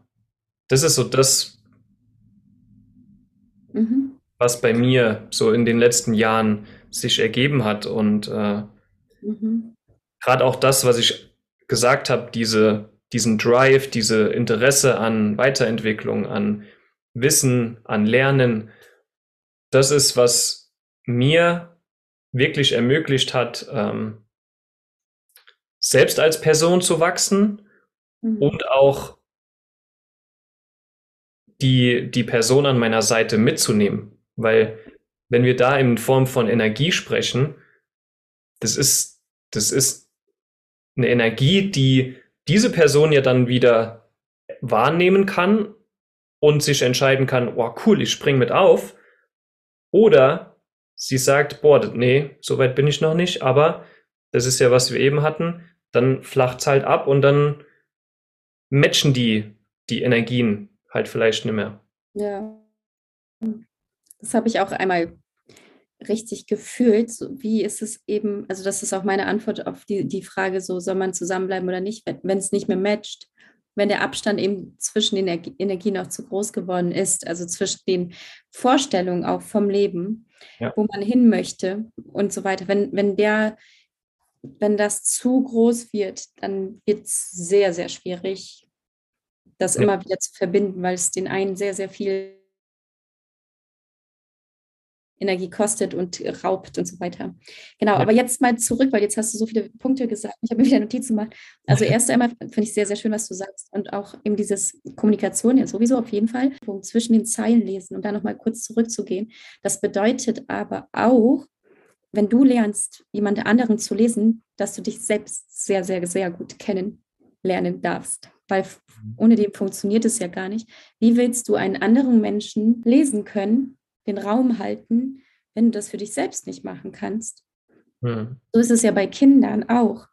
das ist so das, mhm. was bei mir so in den letzten Jahren sich ergeben hat. Und äh, mhm. gerade auch das, was ich gesagt habe, diese, diesen Drive, diese Interesse an Weiterentwicklung, an Wissen, an Lernen, das ist, was mir wirklich ermöglicht hat, ähm, selbst als Person zu wachsen mhm. und auch die, die Person an meiner Seite mitzunehmen. Weil wenn wir da in Form von Energie sprechen, das ist, das ist eine Energie, die diese Person ja dann wieder wahrnehmen kann und sich entscheiden kann, oh cool, ich spring mit auf. Oder sie sagt, boah, nee, so weit bin ich noch nicht, aber das ist ja, was wir eben hatten, dann flacht es halt ab und dann matchen die, die Energien halt vielleicht nicht mehr. Ja. Das habe ich auch einmal richtig gefühlt. Wie ist es eben, also das ist auch meine Antwort auf die, die Frage, so soll man zusammenbleiben oder nicht, wenn es nicht mehr matcht, wenn der Abstand eben zwischen den Energien auch zu groß geworden ist, also zwischen den Vorstellungen auch vom Leben, ja. wo man hin möchte und so weiter. Wenn, wenn der, wenn das zu groß wird, dann wird es sehr, sehr schwierig, das ja. immer wieder zu verbinden, weil es den einen sehr, sehr viel Energie kostet und raubt und so weiter. Genau, ja. aber jetzt mal zurück, weil jetzt hast du so viele Punkte gesagt. Ich habe mir wieder Notizen gemacht. Also erst einmal finde ich sehr, sehr schön, was du sagst und auch eben dieses Kommunikation ja sowieso auf jeden Fall, zwischen den Zeilen lesen und da nochmal kurz zurückzugehen. Das bedeutet aber auch, wenn du lernst, jemand anderen zu lesen, dass du dich selbst sehr, sehr, sehr gut kennenlernen darfst. Weil ohne dem funktioniert es ja gar nicht. Wie willst du einen anderen Menschen lesen können, den Raum halten, wenn du das für dich selbst nicht machen kannst. Hm. So ist es ja bei Kindern auch.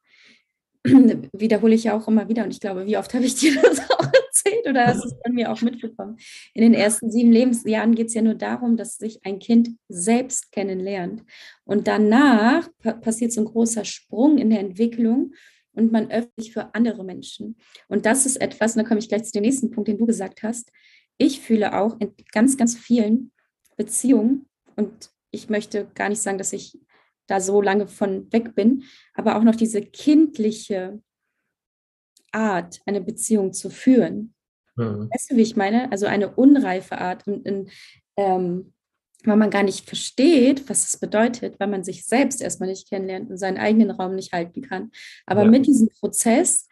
Wiederhole ich ja auch immer wieder und ich glaube, wie oft habe ich dir das auch erzählt oder hast du es bei mir auch mitbekommen? In den ersten sieben Lebensjahren geht es ja nur darum, dass sich ein Kind selbst kennenlernt. Und danach passiert so ein großer Sprung in der Entwicklung und man öffnet sich für andere Menschen. Und das ist etwas, und da komme ich gleich zu dem nächsten Punkt, den du gesagt hast. Ich fühle auch in ganz, ganz vielen Beziehung. Und ich möchte gar nicht sagen, dass ich da so lange von weg bin, aber auch noch diese kindliche Art, eine Beziehung zu führen. Mhm. Weißt du, wie ich meine? Also eine unreife Art, in, in, ähm, weil man gar nicht versteht, was es bedeutet, weil man sich selbst erstmal nicht kennenlernt und seinen eigenen Raum nicht halten kann. Aber ja. mit diesem Prozess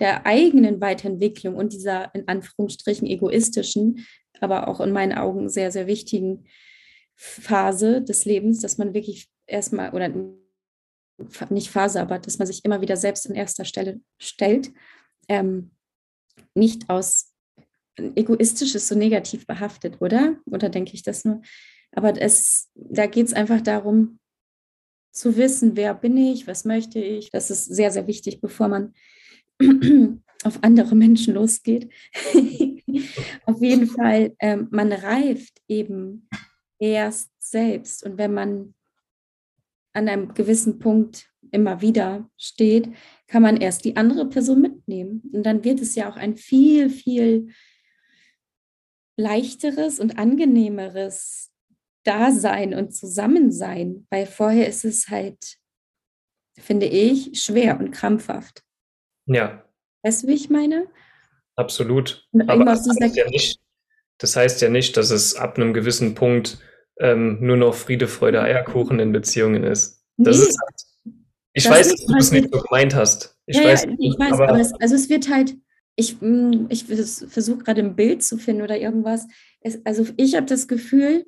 der eigenen Weiterentwicklung und dieser in Anführungsstrichen egoistischen aber auch in meinen Augen sehr, sehr wichtigen Phase des Lebens, dass man wirklich erstmal, oder nicht Phase, aber dass man sich immer wieder selbst an erster Stelle stellt, ähm, nicht aus egoistisch ist so negativ behaftet, oder? Oder denke ich das nur? Aber es, da geht es einfach darum, zu wissen, wer bin ich, was möchte ich. Das ist sehr, sehr wichtig, bevor man auf andere Menschen losgeht. auf jeden Fall, ähm, man reift eben erst selbst. Und wenn man an einem gewissen Punkt immer wieder steht, kann man erst die andere Person mitnehmen. Und dann wird es ja auch ein viel, viel leichteres und angenehmeres Dasein und Zusammensein, weil vorher ist es halt, finde ich, schwer und krampfhaft. Ja. Weißt du, wie ich meine? Absolut. Aber das heißt, ja nicht, das heißt ja nicht, dass es ab einem gewissen Punkt ähm, nur noch Friede, Freude, Eierkuchen in Beziehungen ist. Das nee, ist halt, ich das weiß, dass du es nicht so gemeint hast. Ich ja, weiß, ja, ich weiß, aber, aber es, also es wird halt, ich, mm, ich versuche gerade ein Bild zu finden oder irgendwas. Es, also ich habe das Gefühl,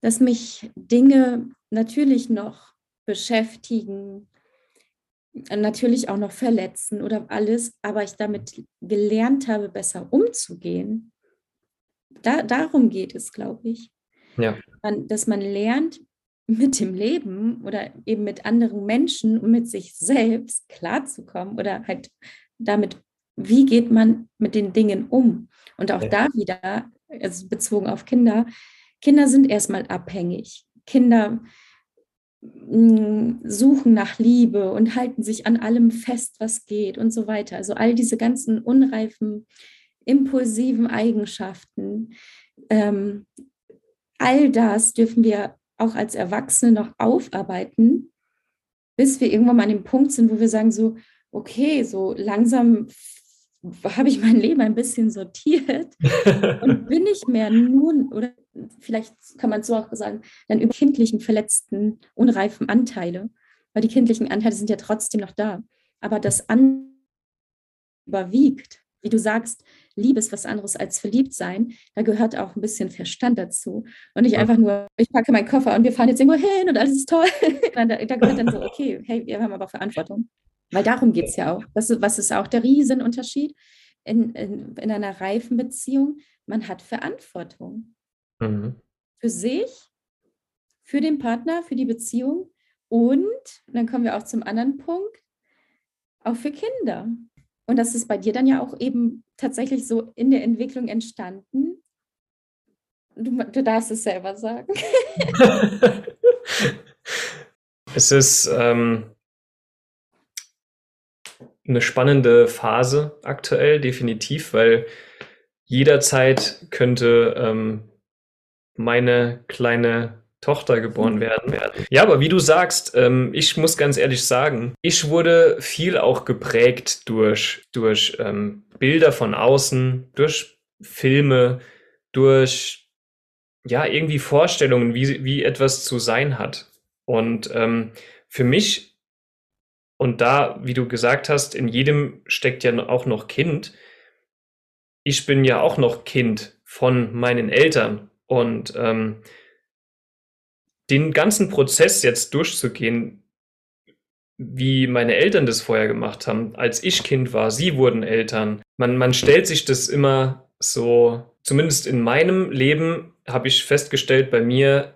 dass mich Dinge natürlich noch beschäftigen, natürlich auch noch verletzen oder alles, aber ich damit gelernt habe, besser umzugehen. Da, darum geht es, glaube ich. Ja. dass man lernt, mit dem Leben oder eben mit anderen Menschen und mit sich selbst klarzukommen oder halt damit, wie geht man mit den Dingen um? Und auch ja. da wieder, also bezogen auf Kinder, Kinder sind erstmal abhängig. Kinder suchen nach Liebe und halten sich an allem fest, was geht und so weiter. Also all diese ganzen unreifen, impulsiven Eigenschaften, ähm, all das dürfen wir auch als Erwachsene noch aufarbeiten, bis wir irgendwann mal an dem Punkt sind, wo wir sagen so, okay, so langsam habe ich mein Leben ein bisschen sortiert und bin nicht mehr nur, oder vielleicht kann man es so auch sagen, dann über kindlichen, verletzten, unreifen Anteile, weil die kindlichen Anteile sind ja trotzdem noch da. Aber das an überwiegt, wie du sagst, Liebe ist was anderes als verliebt sein, da gehört auch ein bisschen Verstand dazu. Und nicht einfach nur, ich packe meinen Koffer und wir fahren jetzt irgendwo hin und alles ist toll. da, da gehört dann so, okay, hey, wir haben aber Verantwortung. Weil darum geht es ja auch. Das was ist auch der Riesenunterschied in, in, in einer reifen Beziehung? Man hat Verantwortung. Mhm. Für sich, für den Partner, für die Beziehung und, dann kommen wir auch zum anderen Punkt, auch für Kinder. Und das ist bei dir dann ja auch eben tatsächlich so in der Entwicklung entstanden. Du, du darfst es selber sagen. Es ist ähm, eine spannende Phase aktuell, definitiv, weil jederzeit könnte ähm, meine kleine Tochter geboren werden. Ja, aber wie du sagst, ähm, ich muss ganz ehrlich sagen, ich wurde viel auch geprägt durch, durch ähm, Bilder von außen, durch Filme, durch ja, irgendwie Vorstellungen, wie, wie etwas zu sein hat. Und ähm, für mich, und da, wie du gesagt hast, in jedem steckt ja auch noch Kind. Ich bin ja auch noch Kind von meinen Eltern. Und ähm, den ganzen Prozess jetzt durchzugehen, wie meine Eltern das vorher gemacht haben, als ich Kind war, sie wurden Eltern. Man, man stellt sich das immer so, zumindest in meinem Leben habe ich festgestellt, bei mir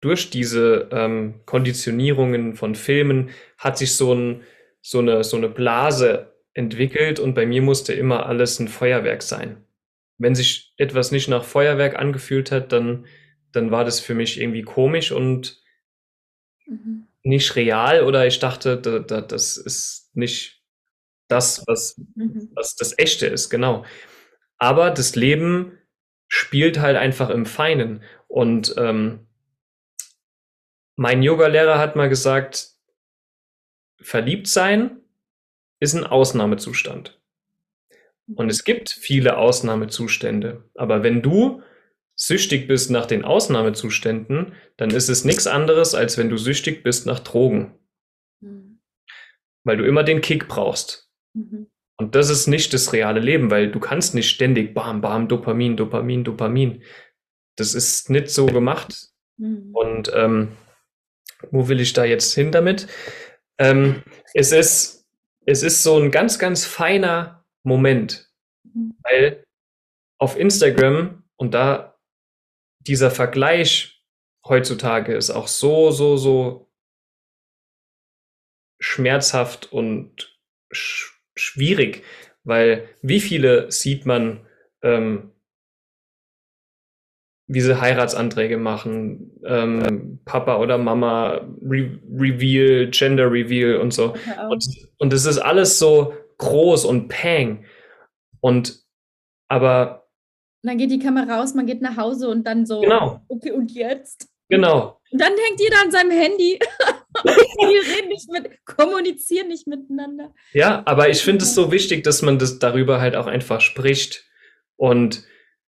durch diese ähm, Konditionierungen von Filmen hat sich so, ein, so, eine, so eine Blase entwickelt und bei mir musste immer alles ein Feuerwerk sein. Wenn sich etwas nicht nach Feuerwerk angefühlt hat, dann, dann war das für mich irgendwie komisch und mhm. nicht real oder ich dachte, da, da, das ist nicht das, was, mhm. was das Echte ist, genau. Aber das Leben spielt halt einfach im Feinen und ähm, mein Yoga-Lehrer hat mal gesagt, verliebt sein ist ein Ausnahmezustand. Und es gibt viele Ausnahmezustände. Aber wenn du süchtig bist nach den Ausnahmezuständen, dann ist es nichts anderes, als wenn du süchtig bist nach Drogen. Mhm. Weil du immer den Kick brauchst. Mhm. Und das ist nicht das reale Leben, weil du kannst nicht ständig bam, bam, Dopamin, Dopamin, Dopamin. Das ist nicht so gemacht. Mhm. Und ähm, wo will ich da jetzt hin damit? Ähm, es, ist, es ist so ein ganz, ganz feiner Moment, mhm. weil auf Instagram und da dieser Vergleich heutzutage ist auch so, so, so schmerzhaft und sch schwierig, weil wie viele sieht man ähm, wie sie Heiratsanträge machen, ähm, Papa oder Mama, Re Reveal, Gender Reveal und so. Und, und es ist alles so groß und pang. Und aber. Und dann geht die Kamera raus, man geht nach Hause und dann so, genau. okay, und jetzt? Genau. Und dann hängt jeder an seinem Handy. Die reden nicht mit, kommunizieren nicht miteinander. Ja, aber ich finde es so wichtig, dass man das darüber halt auch einfach spricht. Und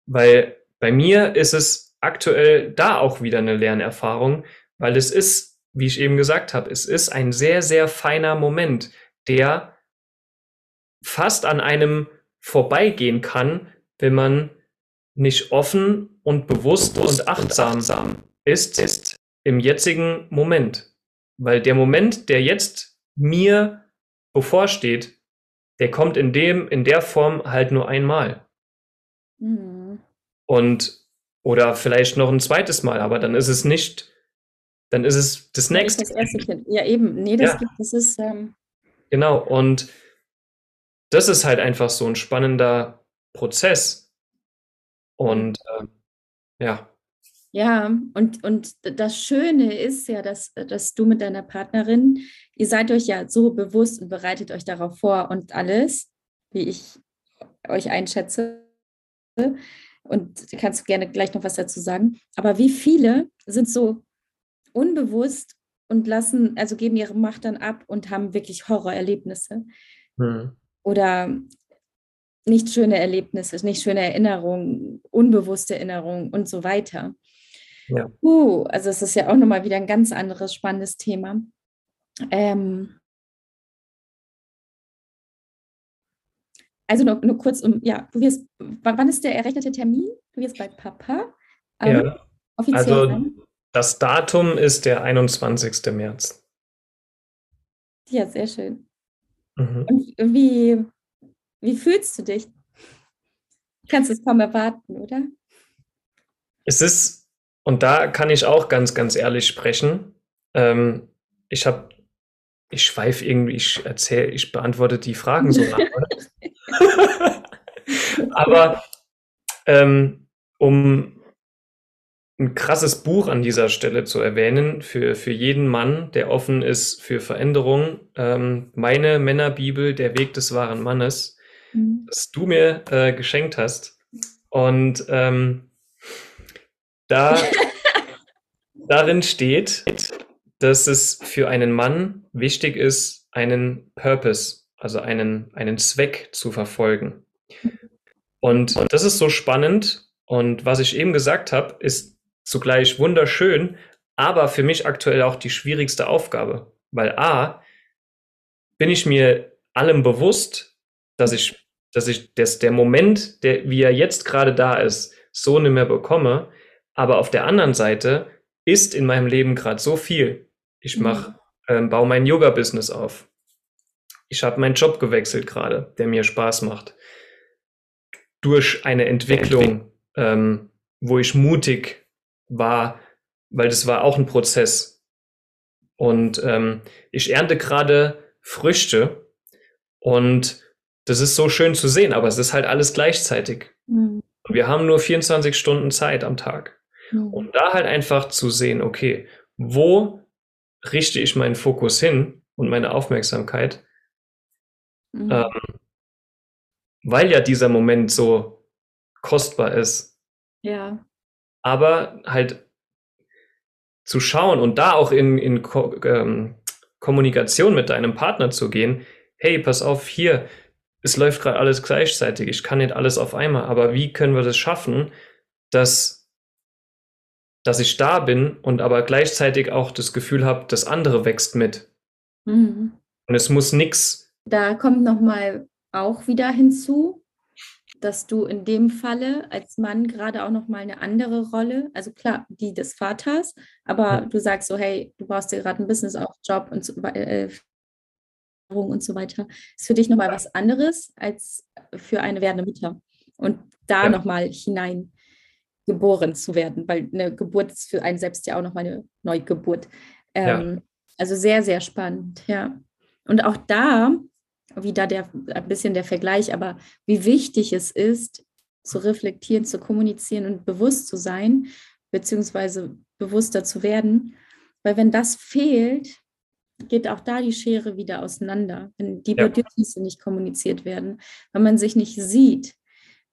weil bei mir ist es aktuell da auch wieder eine Lernerfahrung, weil es ist, wie ich eben gesagt habe, es ist ein sehr, sehr feiner Moment, der fast an einem vorbeigehen kann, wenn man nicht offen und bewusst und achtsam ist, ist im jetzigen Moment. Weil der Moment, der jetzt mir bevorsteht, der kommt in dem, in der Form halt nur einmal. Mhm. Und oder vielleicht noch ein zweites Mal, aber dann ist es nicht, dann ist es das nächste. Das erste kind. Ja, eben. Nee, das ja. gibt, das ist. Ähm genau, und das ist halt einfach so ein spannender Prozess. Und äh, ja. Ja, und, und das Schöne ist ja, dass, dass du mit deiner Partnerin, ihr seid euch ja so bewusst und bereitet euch darauf vor und alles, wie ich euch einschätze. Und du kannst gerne gleich noch was dazu sagen. Aber wie viele sind so unbewusst und lassen, also geben ihre Macht dann ab und haben wirklich Horrorerlebnisse. Mhm. Oder nicht schöne Erlebnisse, nicht schöne Erinnerungen, unbewusste Erinnerungen und so weiter. Ja. Uh, also es ist ja auch nochmal wieder ein ganz anderes spannendes Thema. Ähm, Also nur, nur kurz um, ja, du wirst, wann ist der errechnete Termin? Du wirst bei Papa. Ähm, ja. Offiziell also sein. das Datum ist der 21. März. Ja, sehr schön. Mhm. Und wie, wie fühlst du dich? Du kannst es kaum erwarten, oder? Es ist, und da kann ich auch ganz, ganz ehrlich sprechen. Ähm, ich habe, ich schweife irgendwie, ich erzähle, ich beantworte die Fragen so lange. Aber ähm, um ein krasses Buch an dieser Stelle zu erwähnen für, für jeden Mann, der offen ist für Veränderung. Ähm, meine Männerbibel, Der Weg des wahren Mannes, mhm. das du mir äh, geschenkt hast. Und ähm, da, darin steht, dass es für einen Mann wichtig ist, einen Purpose, also einen, einen Zweck zu verfolgen. Und das ist so spannend. Und was ich eben gesagt habe, ist zugleich wunderschön, aber für mich aktuell auch die schwierigste Aufgabe. Weil A, bin ich mir allem bewusst, dass ich, dass ich, dass der Moment, der, wie er jetzt gerade da ist, so nicht mehr bekomme. Aber auf der anderen Seite ist in meinem Leben gerade so viel. Ich mache, mhm. ähm, baue mein Yoga-Business auf. Ich habe meinen Job gewechselt gerade, der mir Spaß macht. Durch eine Entwicklung, ähm, wo ich mutig war, weil das war auch ein Prozess. Und ähm, ich ernte gerade Früchte und das ist so schön zu sehen, aber es ist halt alles gleichzeitig. Mhm. Wir haben nur 24 Stunden Zeit am Tag. Mhm. Und da halt einfach zu sehen, okay, wo richte ich meinen Fokus hin und meine Aufmerksamkeit? Mhm. Ähm, weil ja dieser Moment so kostbar ist. Ja. Aber halt zu schauen und da auch in, in Ko ähm, Kommunikation mit deinem Partner zu gehen, hey, pass auf, hier, es läuft gerade alles gleichzeitig, ich kann nicht alles auf einmal, aber wie können wir das schaffen, dass, dass ich da bin und aber gleichzeitig auch das Gefühl habe, das andere wächst mit. Mhm. Und es muss nichts. Da kommt nochmal auch wieder hinzu, dass du in dem Falle als Mann gerade auch nochmal eine andere Rolle, also klar, die des Vaters, aber ja. du sagst so, hey, du brauchst dir gerade ein Business, auch Job und so, äh, und so weiter, ist für dich nochmal was anderes als für eine werdende Mutter. Und da ja. nochmal hinein geboren zu werden, weil eine Geburt ist für einen selbst ja auch nochmal eine Neugeburt. Ähm, ja. Also sehr, sehr spannend, ja. Und auch da wieder der, ein bisschen der Vergleich, aber wie wichtig es ist, zu reflektieren, zu kommunizieren und bewusst zu sein, beziehungsweise bewusster zu werden. Weil wenn das fehlt, geht auch da die Schere wieder auseinander, wenn die ja. Bedürfnisse nicht kommuniziert werden, wenn man sich nicht sieht,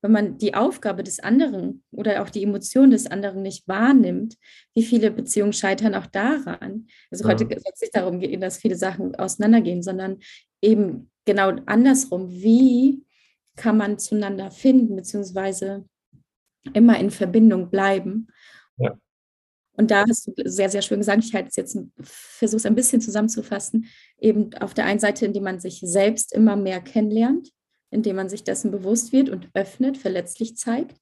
wenn man die Aufgabe des anderen oder auch die Emotion des anderen nicht wahrnimmt, wie viele Beziehungen scheitern auch daran. Also ja. heute soll es nicht darum gehen, dass viele Sachen auseinandergehen, sondern eben genau andersrum. Wie kann man zueinander finden, beziehungsweise immer in Verbindung bleiben? Ja. Und da hast du sehr, sehr schön gesagt, ich halte es jetzt, versuche es ein bisschen zusammenzufassen, eben auf der einen Seite, indem man sich selbst immer mehr kennenlernt, indem man sich dessen bewusst wird und öffnet, verletzlich zeigt,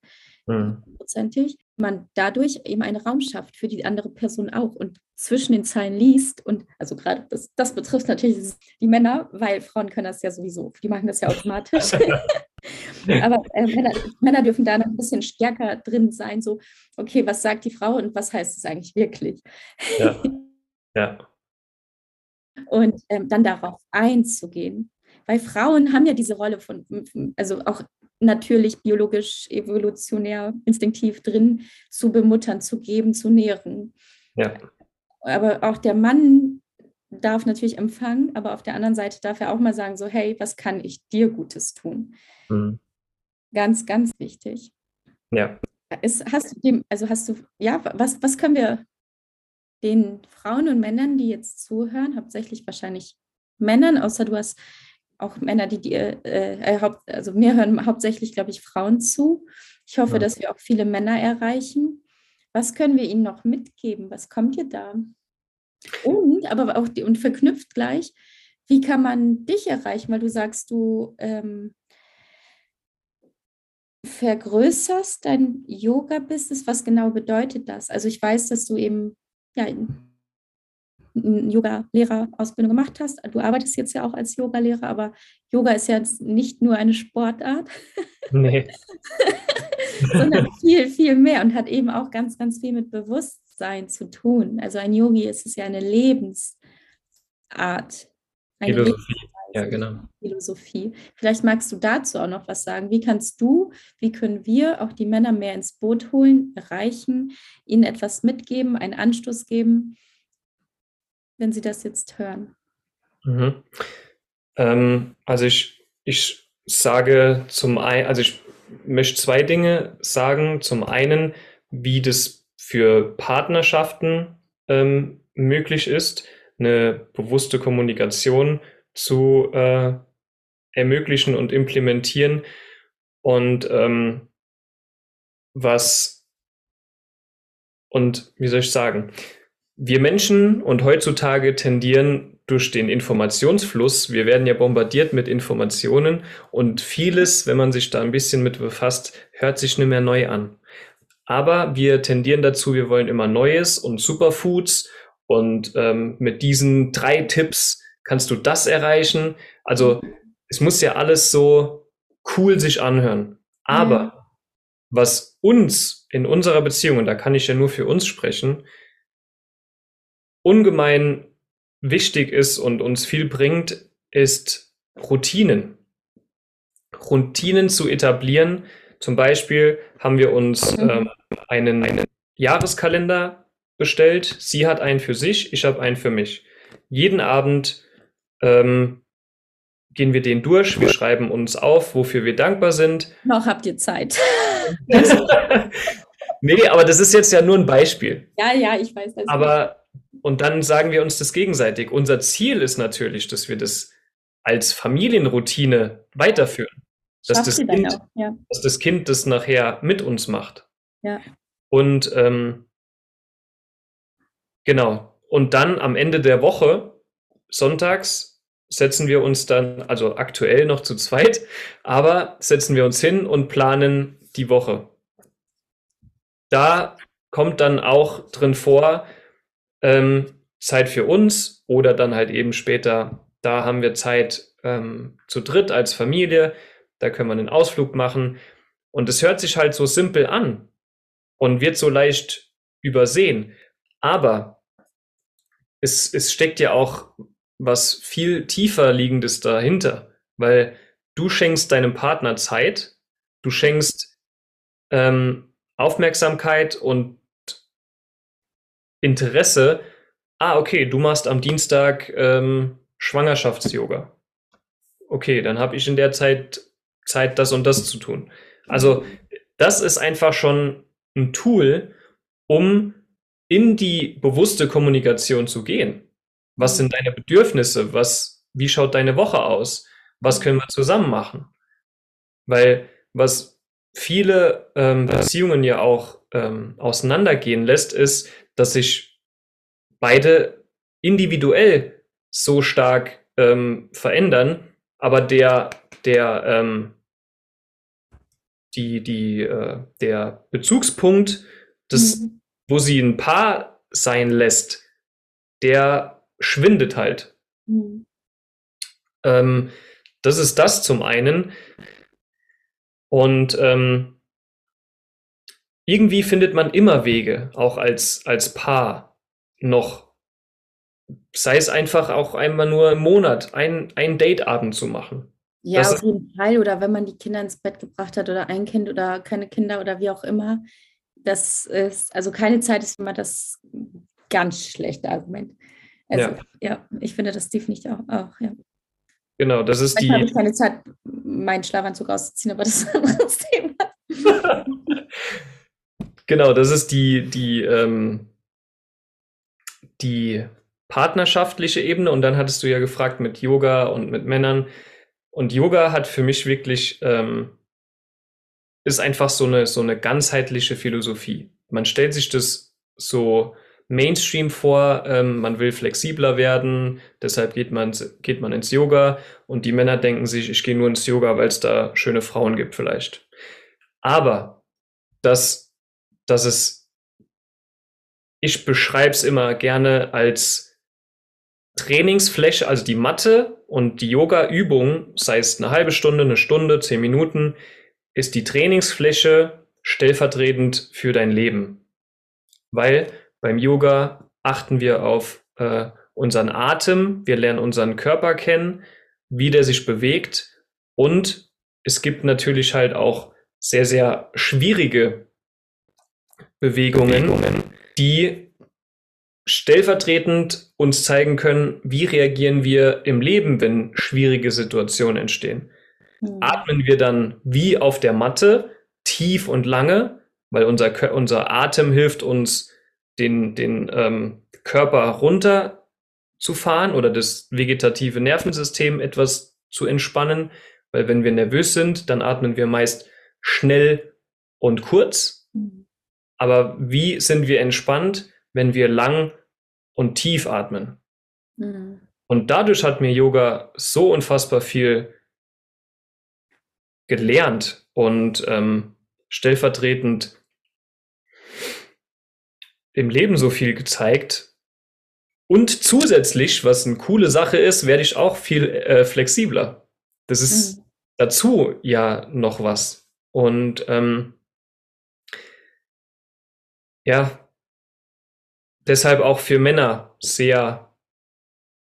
mhm. prozentig, man dadurch eben einen Raum schafft für die andere Person auch und zwischen den Zeilen liest und also gerade das, das betrifft natürlich die Männer, weil Frauen können das ja sowieso, die machen das ja automatisch. Aber äh, Männer, Männer, dürfen da noch ein bisschen stärker drin sein, so, okay, was sagt die Frau und was heißt es eigentlich wirklich? Ja. ja. Und ähm, dann darauf einzugehen. Weil Frauen haben ja diese Rolle von, also auch natürlich biologisch, evolutionär, instinktiv drin, zu bemuttern, zu geben, zu nähren. Ja. Aber auch der Mann darf natürlich empfangen, aber auf der anderen Seite darf er auch mal sagen, so, hey, was kann ich dir Gutes tun? Mhm. Ganz, ganz wichtig. Ja. Ist, hast du dem, also hast du, ja, was, was können wir den Frauen und Männern, die jetzt zuhören, hauptsächlich wahrscheinlich Männern, außer du hast auch Männer, die dir, äh, äh, also mir hören hauptsächlich, glaube ich, Frauen zu. Ich hoffe, ja. dass wir auch viele Männer erreichen. Was können wir ihnen noch mitgeben? Was kommt ihr da? Und, aber auch die, und verknüpft gleich, wie kann man dich erreichen? Weil du sagst, du ähm, vergrößerst dein Yoga-Business. Was genau bedeutet das? Also ich weiß, dass du eben ja, Yoga-Lehrer-Ausbildung gemacht hast. Du arbeitest jetzt ja auch als Yoga-Lehrer, aber Yoga ist ja nicht nur eine Sportart, nee. sondern viel, viel mehr und hat eben auch ganz, ganz viel mit Bewusstsein zu tun. Also ein Yogi ist es ja eine Lebensart, eine Lebensweise. ja, genau. Philosophie. Vielleicht magst du dazu auch noch was sagen. Wie kannst du, wie können wir auch die Männer mehr ins Boot holen, erreichen, ihnen etwas mitgeben, einen Anstoß geben, wenn sie das jetzt hören? Mhm. Ähm, also ich, ich sage zum einen, also ich möchte zwei Dinge sagen. Zum einen, wie das für Partnerschaften ähm, möglich ist, eine bewusste Kommunikation zu äh, ermöglichen und implementieren. Und ähm, was, und wie soll ich sagen, wir Menschen und heutzutage tendieren durch den Informationsfluss, wir werden ja bombardiert mit Informationen und vieles, wenn man sich da ein bisschen mit befasst, hört sich nicht mehr neu an. Aber wir tendieren dazu, wir wollen immer Neues und Superfoods und ähm, mit diesen drei Tipps kannst du das erreichen. Also es muss ja alles so cool sich anhören. Aber mhm. was uns in unserer Beziehung, und da kann ich ja nur für uns sprechen, ungemein wichtig ist und uns viel bringt, ist Routinen. Routinen zu etablieren. Zum Beispiel haben wir uns mhm. ähm, einen, einen Jahreskalender bestellt. Sie hat einen für sich, ich habe einen für mich. Jeden Abend ähm, gehen wir den durch. Wir schreiben uns auf, wofür wir dankbar sind. Noch habt ihr Zeit. nee, aber das ist jetzt ja nur ein Beispiel. Ja, ja, ich weiß das. Aber, und dann sagen wir uns das gegenseitig. Unser Ziel ist natürlich, dass wir das als Familienroutine weiterführen. Dass das, kind, ja. dass das Kind das nachher mit uns macht. Ja. Und ähm, genau. Und dann am Ende der Woche, sonntags, setzen wir uns dann, also aktuell noch zu zweit, aber setzen wir uns hin und planen die Woche. Da kommt dann auch drin vor, ähm, Zeit für uns oder dann halt eben später, da haben wir Zeit ähm, zu dritt als Familie, da können wir einen Ausflug machen. Und es hört sich halt so simpel an und wird so leicht übersehen. Aber es, es steckt ja auch was viel tiefer liegendes dahinter, weil du schenkst deinem Partner Zeit, du schenkst ähm, Aufmerksamkeit und Interesse. Ah, okay, du machst am Dienstag ähm, Schwangerschafts-Yoga. Okay, dann habe ich in der Zeit Zeit, das und das zu tun. Also das ist einfach schon ein Tool, um in die bewusste Kommunikation zu gehen. Was sind deine Bedürfnisse? Was, wie schaut deine Woche aus? Was können wir zusammen machen? Weil was viele ähm, Beziehungen ja auch ähm, auseinandergehen lässt, ist, dass sich beide individuell so stark ähm, verändern, aber der, der, ähm, die, die, äh, der Bezugspunkt, des, mhm. wo sie ein Paar sein lässt, der schwindet halt. Mhm. Ähm, das ist das zum einen. Und ähm, irgendwie findet man immer Wege, auch als, als Paar noch, sei es einfach auch einmal nur im Monat, ein, ein Dateabend zu machen. Ja, das auf jeden Fall. Oder wenn man die Kinder ins Bett gebracht hat oder ein Kind oder keine Kinder oder wie auch immer. Das ist, also keine Zeit ist immer das ganz schlechte Argument. Also, ja. ja, ich finde das definitiv auch, auch ja. Genau, das ist Manchmal die. habe ich keine Zeit, meinen Schlafanzug auszuziehen, aber das ist ein anderes Thema. genau, das ist die, die, ähm, die partnerschaftliche Ebene. Und dann hattest du ja gefragt mit Yoga und mit Männern. Und Yoga hat für mich wirklich, ähm, ist einfach so eine, so eine ganzheitliche Philosophie. Man stellt sich das so Mainstream vor, ähm, man will flexibler werden, deshalb geht man, geht man ins Yoga und die Männer denken sich, ich gehe nur ins Yoga, weil es da schöne Frauen gibt vielleicht. Aber dass, dass es, ich beschreibe es immer gerne als Trainingsfläche, also die Matte und die Yoga-Übung, sei es eine halbe Stunde, eine Stunde, zehn Minuten, ist die Trainingsfläche stellvertretend für dein Leben. Weil beim Yoga achten wir auf äh, unseren Atem, wir lernen unseren Körper kennen, wie der sich bewegt. Und es gibt natürlich halt auch sehr, sehr schwierige Bewegungen, Bewegungen. die stellvertretend uns zeigen können, wie reagieren wir im Leben, wenn schwierige Situationen entstehen. Mhm. Atmen wir dann wie auf der Matte, tief und lange, weil unser, unser Atem hilft uns, den, den ähm, Körper runterzufahren oder das vegetative Nervensystem etwas zu entspannen, weil wenn wir nervös sind, dann atmen wir meist schnell und kurz. Aber wie sind wir entspannt, wenn wir lang und tief atmen? Mhm. Und dadurch hat mir Yoga so unfassbar viel gelernt und ähm, stellvertretend im Leben so viel gezeigt. Und zusätzlich, was eine coole Sache ist, werde ich auch viel äh, flexibler. Das ist mhm. dazu ja noch was. Und ähm, ja, deshalb auch für Männer sehr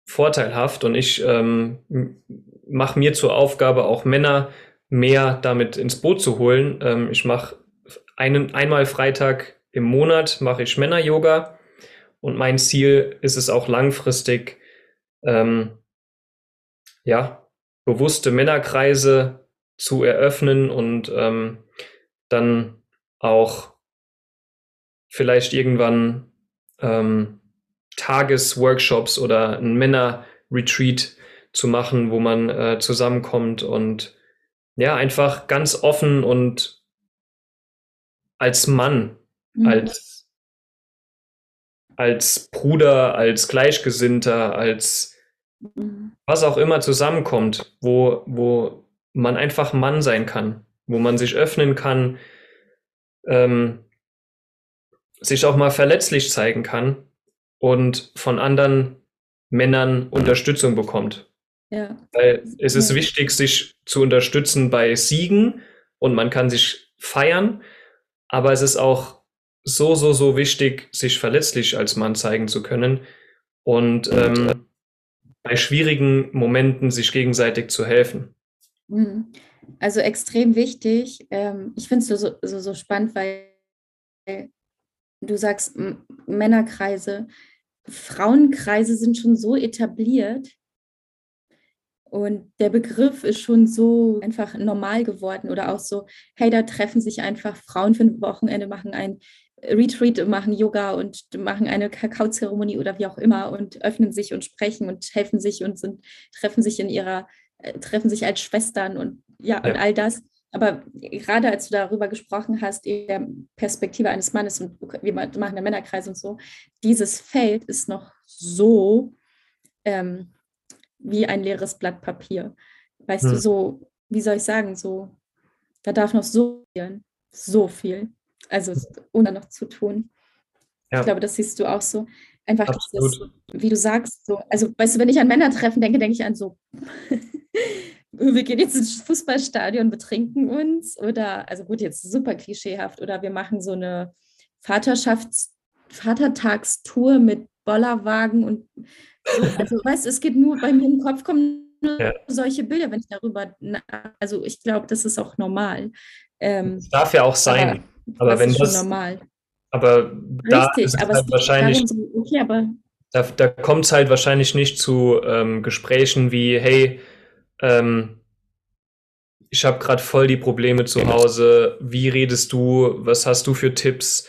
vorteilhaft. Und ich ähm, mache mir zur Aufgabe, auch Männer mehr damit ins Boot zu holen. Ähm, ich mache einmal Freitag im Monat mache ich Männer-Yoga und mein Ziel ist es auch langfristig, ähm, ja, bewusste Männerkreise zu eröffnen und ähm, dann auch vielleicht irgendwann ähm, Tagesworkshops oder ein Männer-Retreat zu machen, wo man äh, zusammenkommt und ja, einfach ganz offen und als Mann, mhm. als, als Bruder, als Gleichgesinnter, als mhm. was auch immer zusammenkommt, wo, wo man einfach Mann sein kann, wo man sich öffnen kann, ähm, sich auch mal verletzlich zeigen kann und von anderen Männern Unterstützung bekommt. Ja. Weil es ist ja. wichtig, sich zu unterstützen bei Siegen und man kann sich feiern, aber es ist auch so, so, so wichtig, sich verletzlich als Mann zeigen zu können und ähm, bei schwierigen Momenten sich gegenseitig zu helfen. Mhm. Also extrem wichtig. Ähm, ich finde es so, so, so spannend, weil du sagst Männerkreise, Frauenkreise sind schon so etabliert, und der Begriff ist schon so einfach normal geworden oder auch so, hey, da treffen sich einfach Frauen für ein Wochenende, machen ein Retreat, machen Yoga und machen eine Kakaozeremonie oder wie auch immer und öffnen sich und sprechen und helfen sich und sind, treffen sich in ihrer, äh, treffen sich als Schwestern und ja, ja, und all das. Aber gerade als du darüber gesprochen hast, in der Perspektive eines Mannes und wir machen einen Männerkreis und so, dieses Feld ist noch so ähm, wie ein leeres Blatt Papier. Weißt hm. du, so, wie soll ich sagen, so, da darf noch so viel, so viel, also ohne noch zu tun. Ja. Ich glaube, das siehst du auch so. Einfach, dieses, wie du sagst, so, also weißt du, wenn ich an Männer treffen denke, denke ich an so, wir gehen jetzt ins Fußballstadion, betrinken uns oder, also gut, jetzt super klischeehaft, oder wir machen so eine Vaterschafts-, Vatertagstour mit Bollerwagen und also, weißt du, es geht nur, bei mir im Kopf kommen nur ja. solche Bilder, wenn ich darüber, also ich glaube, das ist auch normal. Ähm, das darf ja auch sein. Aber, aber wenn das, normal. Aber da Richtig, ist aber halt wahrscheinlich, so, okay, aber da, da kommt es halt wahrscheinlich nicht zu ähm, Gesprächen wie, hey, ähm, ich habe gerade voll die Probleme zu Hause, wie redest du, was hast du für Tipps,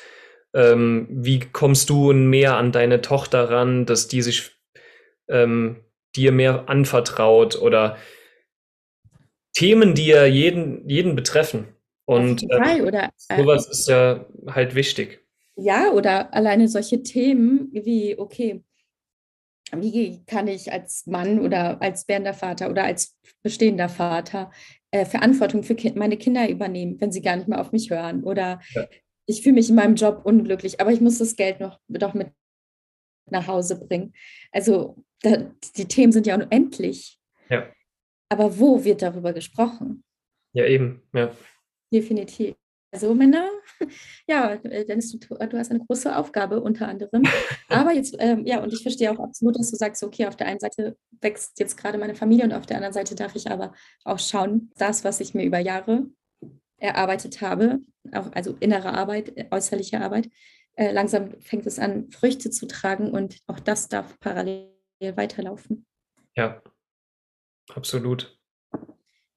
ähm, wie kommst du mehr an deine Tochter ran, dass die sich ähm, dir mehr anvertraut oder Themen, die ja jeden, jeden betreffen. Und äh, oder, äh, sowas ist ja halt wichtig. Ja, oder alleine solche Themen wie, okay, wie kann ich als Mann oder als werdender Vater oder als bestehender Vater äh, Verantwortung für kind, meine Kinder übernehmen, wenn sie gar nicht mehr auf mich hören? Oder ja. ich fühle mich in meinem Job unglücklich, aber ich muss das Geld noch doch mit nach Hause bringen. Also da, die Themen sind ja unendlich. Ja. Aber wo wird darüber gesprochen? Ja, eben, ja. Definitiv. Also Männer, ja, Dennis, du, du hast eine große Aufgabe unter anderem. Aber jetzt, ähm, ja, und ich verstehe auch absolut, dass du sagst, okay, auf der einen Seite wächst jetzt gerade meine Familie und auf der anderen Seite darf ich aber auch schauen, das, was ich mir über Jahre erarbeitet habe, auch also innere Arbeit, äußerliche Arbeit, äh, langsam fängt es an, Früchte zu tragen und auch das darf parallel weiterlaufen. Ja, absolut.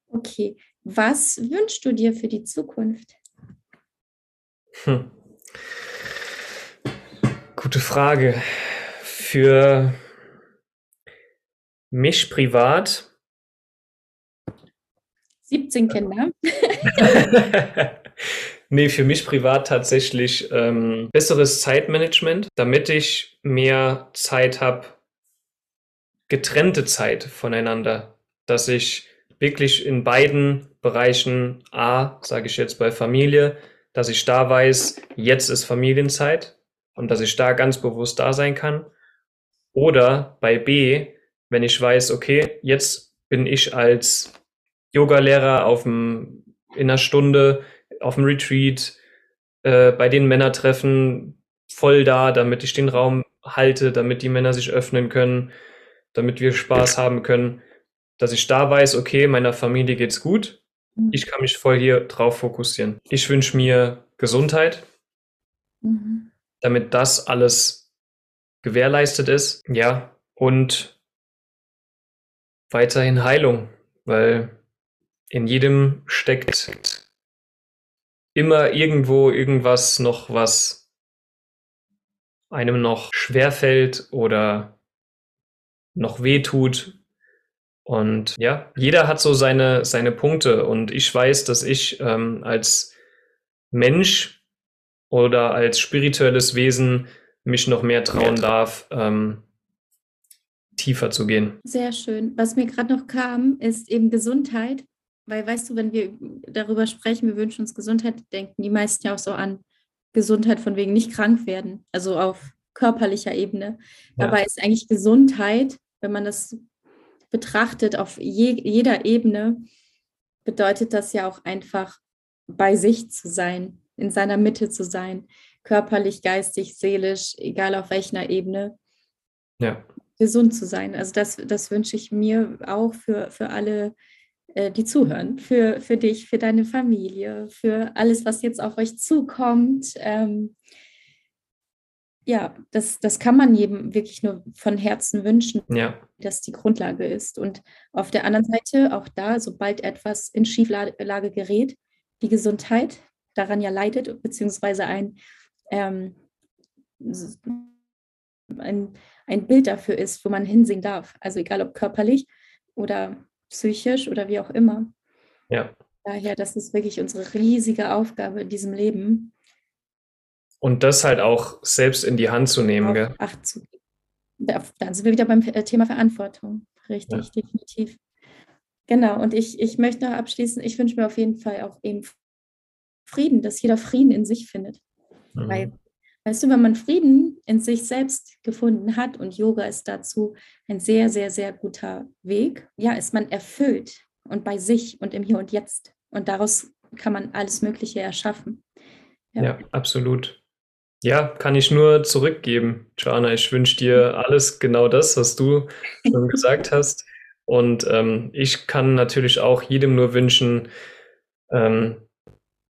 Okay, was wünschst du dir für die Zukunft? Hm. Gute Frage. Für mich privat. 17 Kinder. nee, für mich privat tatsächlich ähm, besseres Zeitmanagement, damit ich mehr Zeit habe, getrennte Zeit voneinander, dass ich wirklich in beiden Bereichen A, sage ich jetzt bei Familie, dass ich da weiß, jetzt ist Familienzeit und dass ich da ganz bewusst da sein kann. Oder bei B, wenn ich weiß, okay, jetzt bin ich als Yogalehrer auf dem, in einer Stunde auf dem Retreat, äh, bei den Männertreffen voll da, damit ich den Raum halte, damit die Männer sich öffnen können, damit wir Spaß haben können dass ich da weiß, okay, meiner Familie geht's gut. Mhm. Ich kann mich voll hier drauf fokussieren. Ich wünsche mir Gesundheit, mhm. damit das alles gewährleistet ist. Ja, und weiterhin Heilung, weil in jedem steckt immer irgendwo irgendwas noch, was einem noch schwerfällt oder noch wehtut und ja, jeder hat so seine, seine Punkte. Und ich weiß, dass ich ähm, als Mensch oder als spirituelles Wesen mich noch mehr trauen darf, ähm, tiefer zu gehen. Sehr schön. Was mir gerade noch kam, ist eben Gesundheit. Weil, weißt du, wenn wir darüber sprechen, wir wünschen uns Gesundheit, denken die meisten ja auch so an Gesundheit von wegen nicht krank werden, also auf körperlicher Ebene. Ja. Dabei ist eigentlich Gesundheit, wenn man das betrachtet auf je, jeder Ebene, bedeutet das ja auch einfach bei sich zu sein, in seiner Mitte zu sein, körperlich, geistig, seelisch, egal auf welcher Ebene. Ja. Gesund zu sein. Also das, das wünsche ich mir auch für, für alle, äh, die zuhören, für, für dich, für deine Familie, für alles, was jetzt auf euch zukommt. Ähm, ja, das, das kann man jedem wirklich nur von Herzen wünschen, ja. dass die Grundlage ist. Und auf der anderen Seite, auch da, sobald etwas in Schieflage gerät, die Gesundheit daran ja leidet, beziehungsweise ein, ähm, ein, ein Bild dafür ist, wo man hinsehen darf. Also egal ob körperlich oder psychisch oder wie auch immer. Ja. Daher, das ist wirklich unsere riesige Aufgabe in diesem Leben, und das halt auch selbst in die Hand zu nehmen, gell? Acht zu da, da sind wir wieder beim äh, Thema Verantwortung. Richtig, ja. definitiv. Genau, und ich, ich möchte noch abschließen, ich wünsche mir auf jeden Fall auch eben Frieden, dass jeder Frieden in sich findet. Mhm. Weil, weißt du, wenn man Frieden in sich selbst gefunden hat und Yoga ist dazu ein sehr, sehr, sehr guter Weg, ja, ist man erfüllt und bei sich und im Hier und Jetzt. Und daraus kann man alles Mögliche erschaffen. Ja, ja absolut. Ja, kann ich nur zurückgeben, Joanna. Ich wünsche dir alles genau das, was du schon gesagt hast. Und ähm, ich kann natürlich auch jedem nur wünschen, ähm,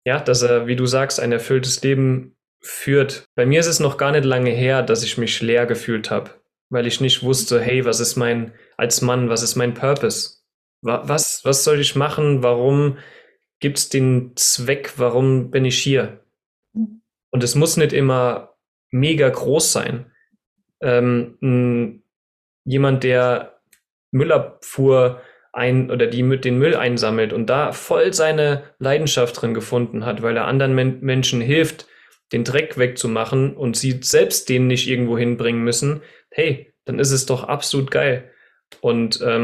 ja, dass er, wie du sagst, ein erfülltes Leben führt. Bei mir ist es noch gar nicht lange her, dass ich mich leer gefühlt habe, weil ich nicht wusste, hey, was ist mein, als Mann, was ist mein Purpose? Was, was soll ich machen? Warum gibt es den Zweck? Warum bin ich hier? Und es muss nicht immer mega groß sein. Ähm, jemand, der Müllabfuhr ein oder die mit den Müll einsammelt und da voll seine Leidenschaft drin gefunden hat, weil er anderen Men Menschen hilft, den Dreck wegzumachen und sie selbst den nicht irgendwo hinbringen müssen, hey, dann ist es doch absolut geil. Und ähm,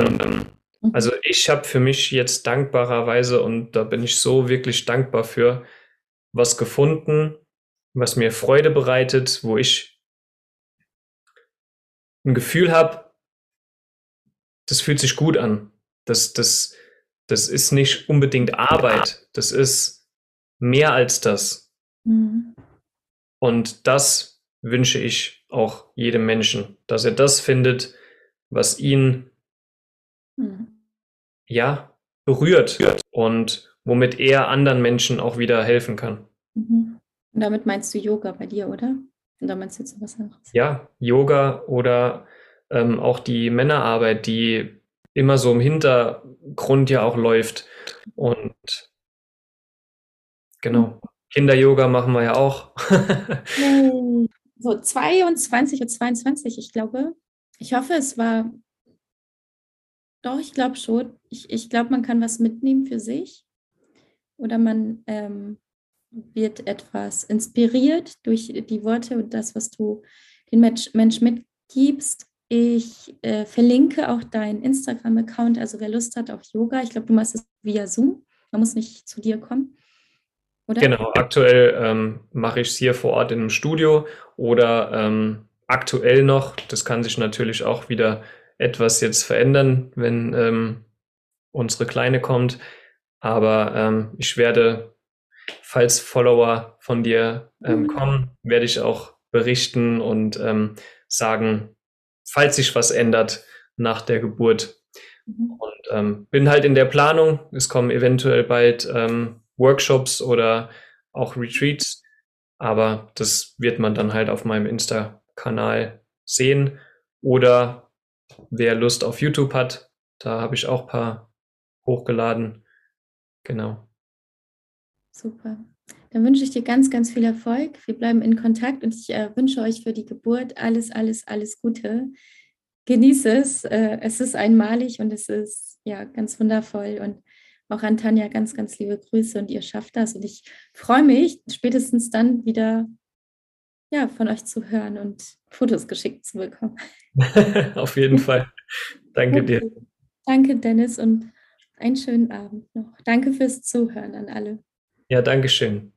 mhm. also ich habe für mich jetzt dankbarerweise, und da bin ich so wirklich dankbar für, was gefunden, was mir Freude bereitet, wo ich ein Gefühl habe, das fühlt sich gut an. Das, das, das ist nicht unbedingt Arbeit. Das ist mehr als das. Mhm. Und das wünsche ich auch jedem Menschen, dass er das findet, was ihn mhm. ja berührt und womit er anderen Menschen auch wieder helfen kann. Mhm. Und damit meinst du Yoga bei dir, oder? Und da meinst du jetzt was anderes? Ja, Yoga oder ähm, auch die Männerarbeit, die immer so im Hintergrund ja auch läuft. Und genau, Kinder-Yoga machen wir ja auch. so 22 und 22, ich glaube. Ich hoffe, es war. Doch, ich glaube schon. Ich, ich glaube, man kann was mitnehmen für sich. Oder man ähm, wird etwas inspiriert durch die Worte und das, was du den Mensch, Mensch mitgibst. Ich äh, verlinke auch deinen Instagram-Account, also wer Lust hat auf Yoga. Ich glaube, du machst es via Zoom. Man muss nicht zu dir kommen. Oder? Genau, aktuell ähm, mache ich es hier vor Ort in einem Studio oder ähm, aktuell noch, das kann sich natürlich auch wieder etwas jetzt verändern, wenn ähm, unsere Kleine kommt. Aber ähm, ich werde, falls Follower von dir ähm, mhm. kommen, werde ich auch berichten und ähm, sagen, falls sich was ändert nach der Geburt. Mhm. Und ähm, bin halt in der Planung. Es kommen eventuell bald ähm, Workshops oder auch Retreats, aber das wird man dann halt auf meinem Insta-Kanal sehen. Oder wer Lust auf YouTube hat, da habe ich auch ein paar hochgeladen. Genau. Super. Dann wünsche ich dir ganz, ganz viel Erfolg. Wir bleiben in Kontakt und ich äh, wünsche euch für die Geburt alles, alles, alles Gute. Genieße es. Äh, es ist einmalig und es ist ja ganz wundervoll. Und auch an Tanja ganz, ganz liebe Grüße und ihr schafft das. Und ich freue mich, spätestens dann wieder ja, von euch zu hören und Fotos geschickt zu bekommen. Auf jeden Fall. Danke dir. Danke, Dennis, und einen schönen Abend noch. Danke fürs Zuhören an alle. Ja, danke schön.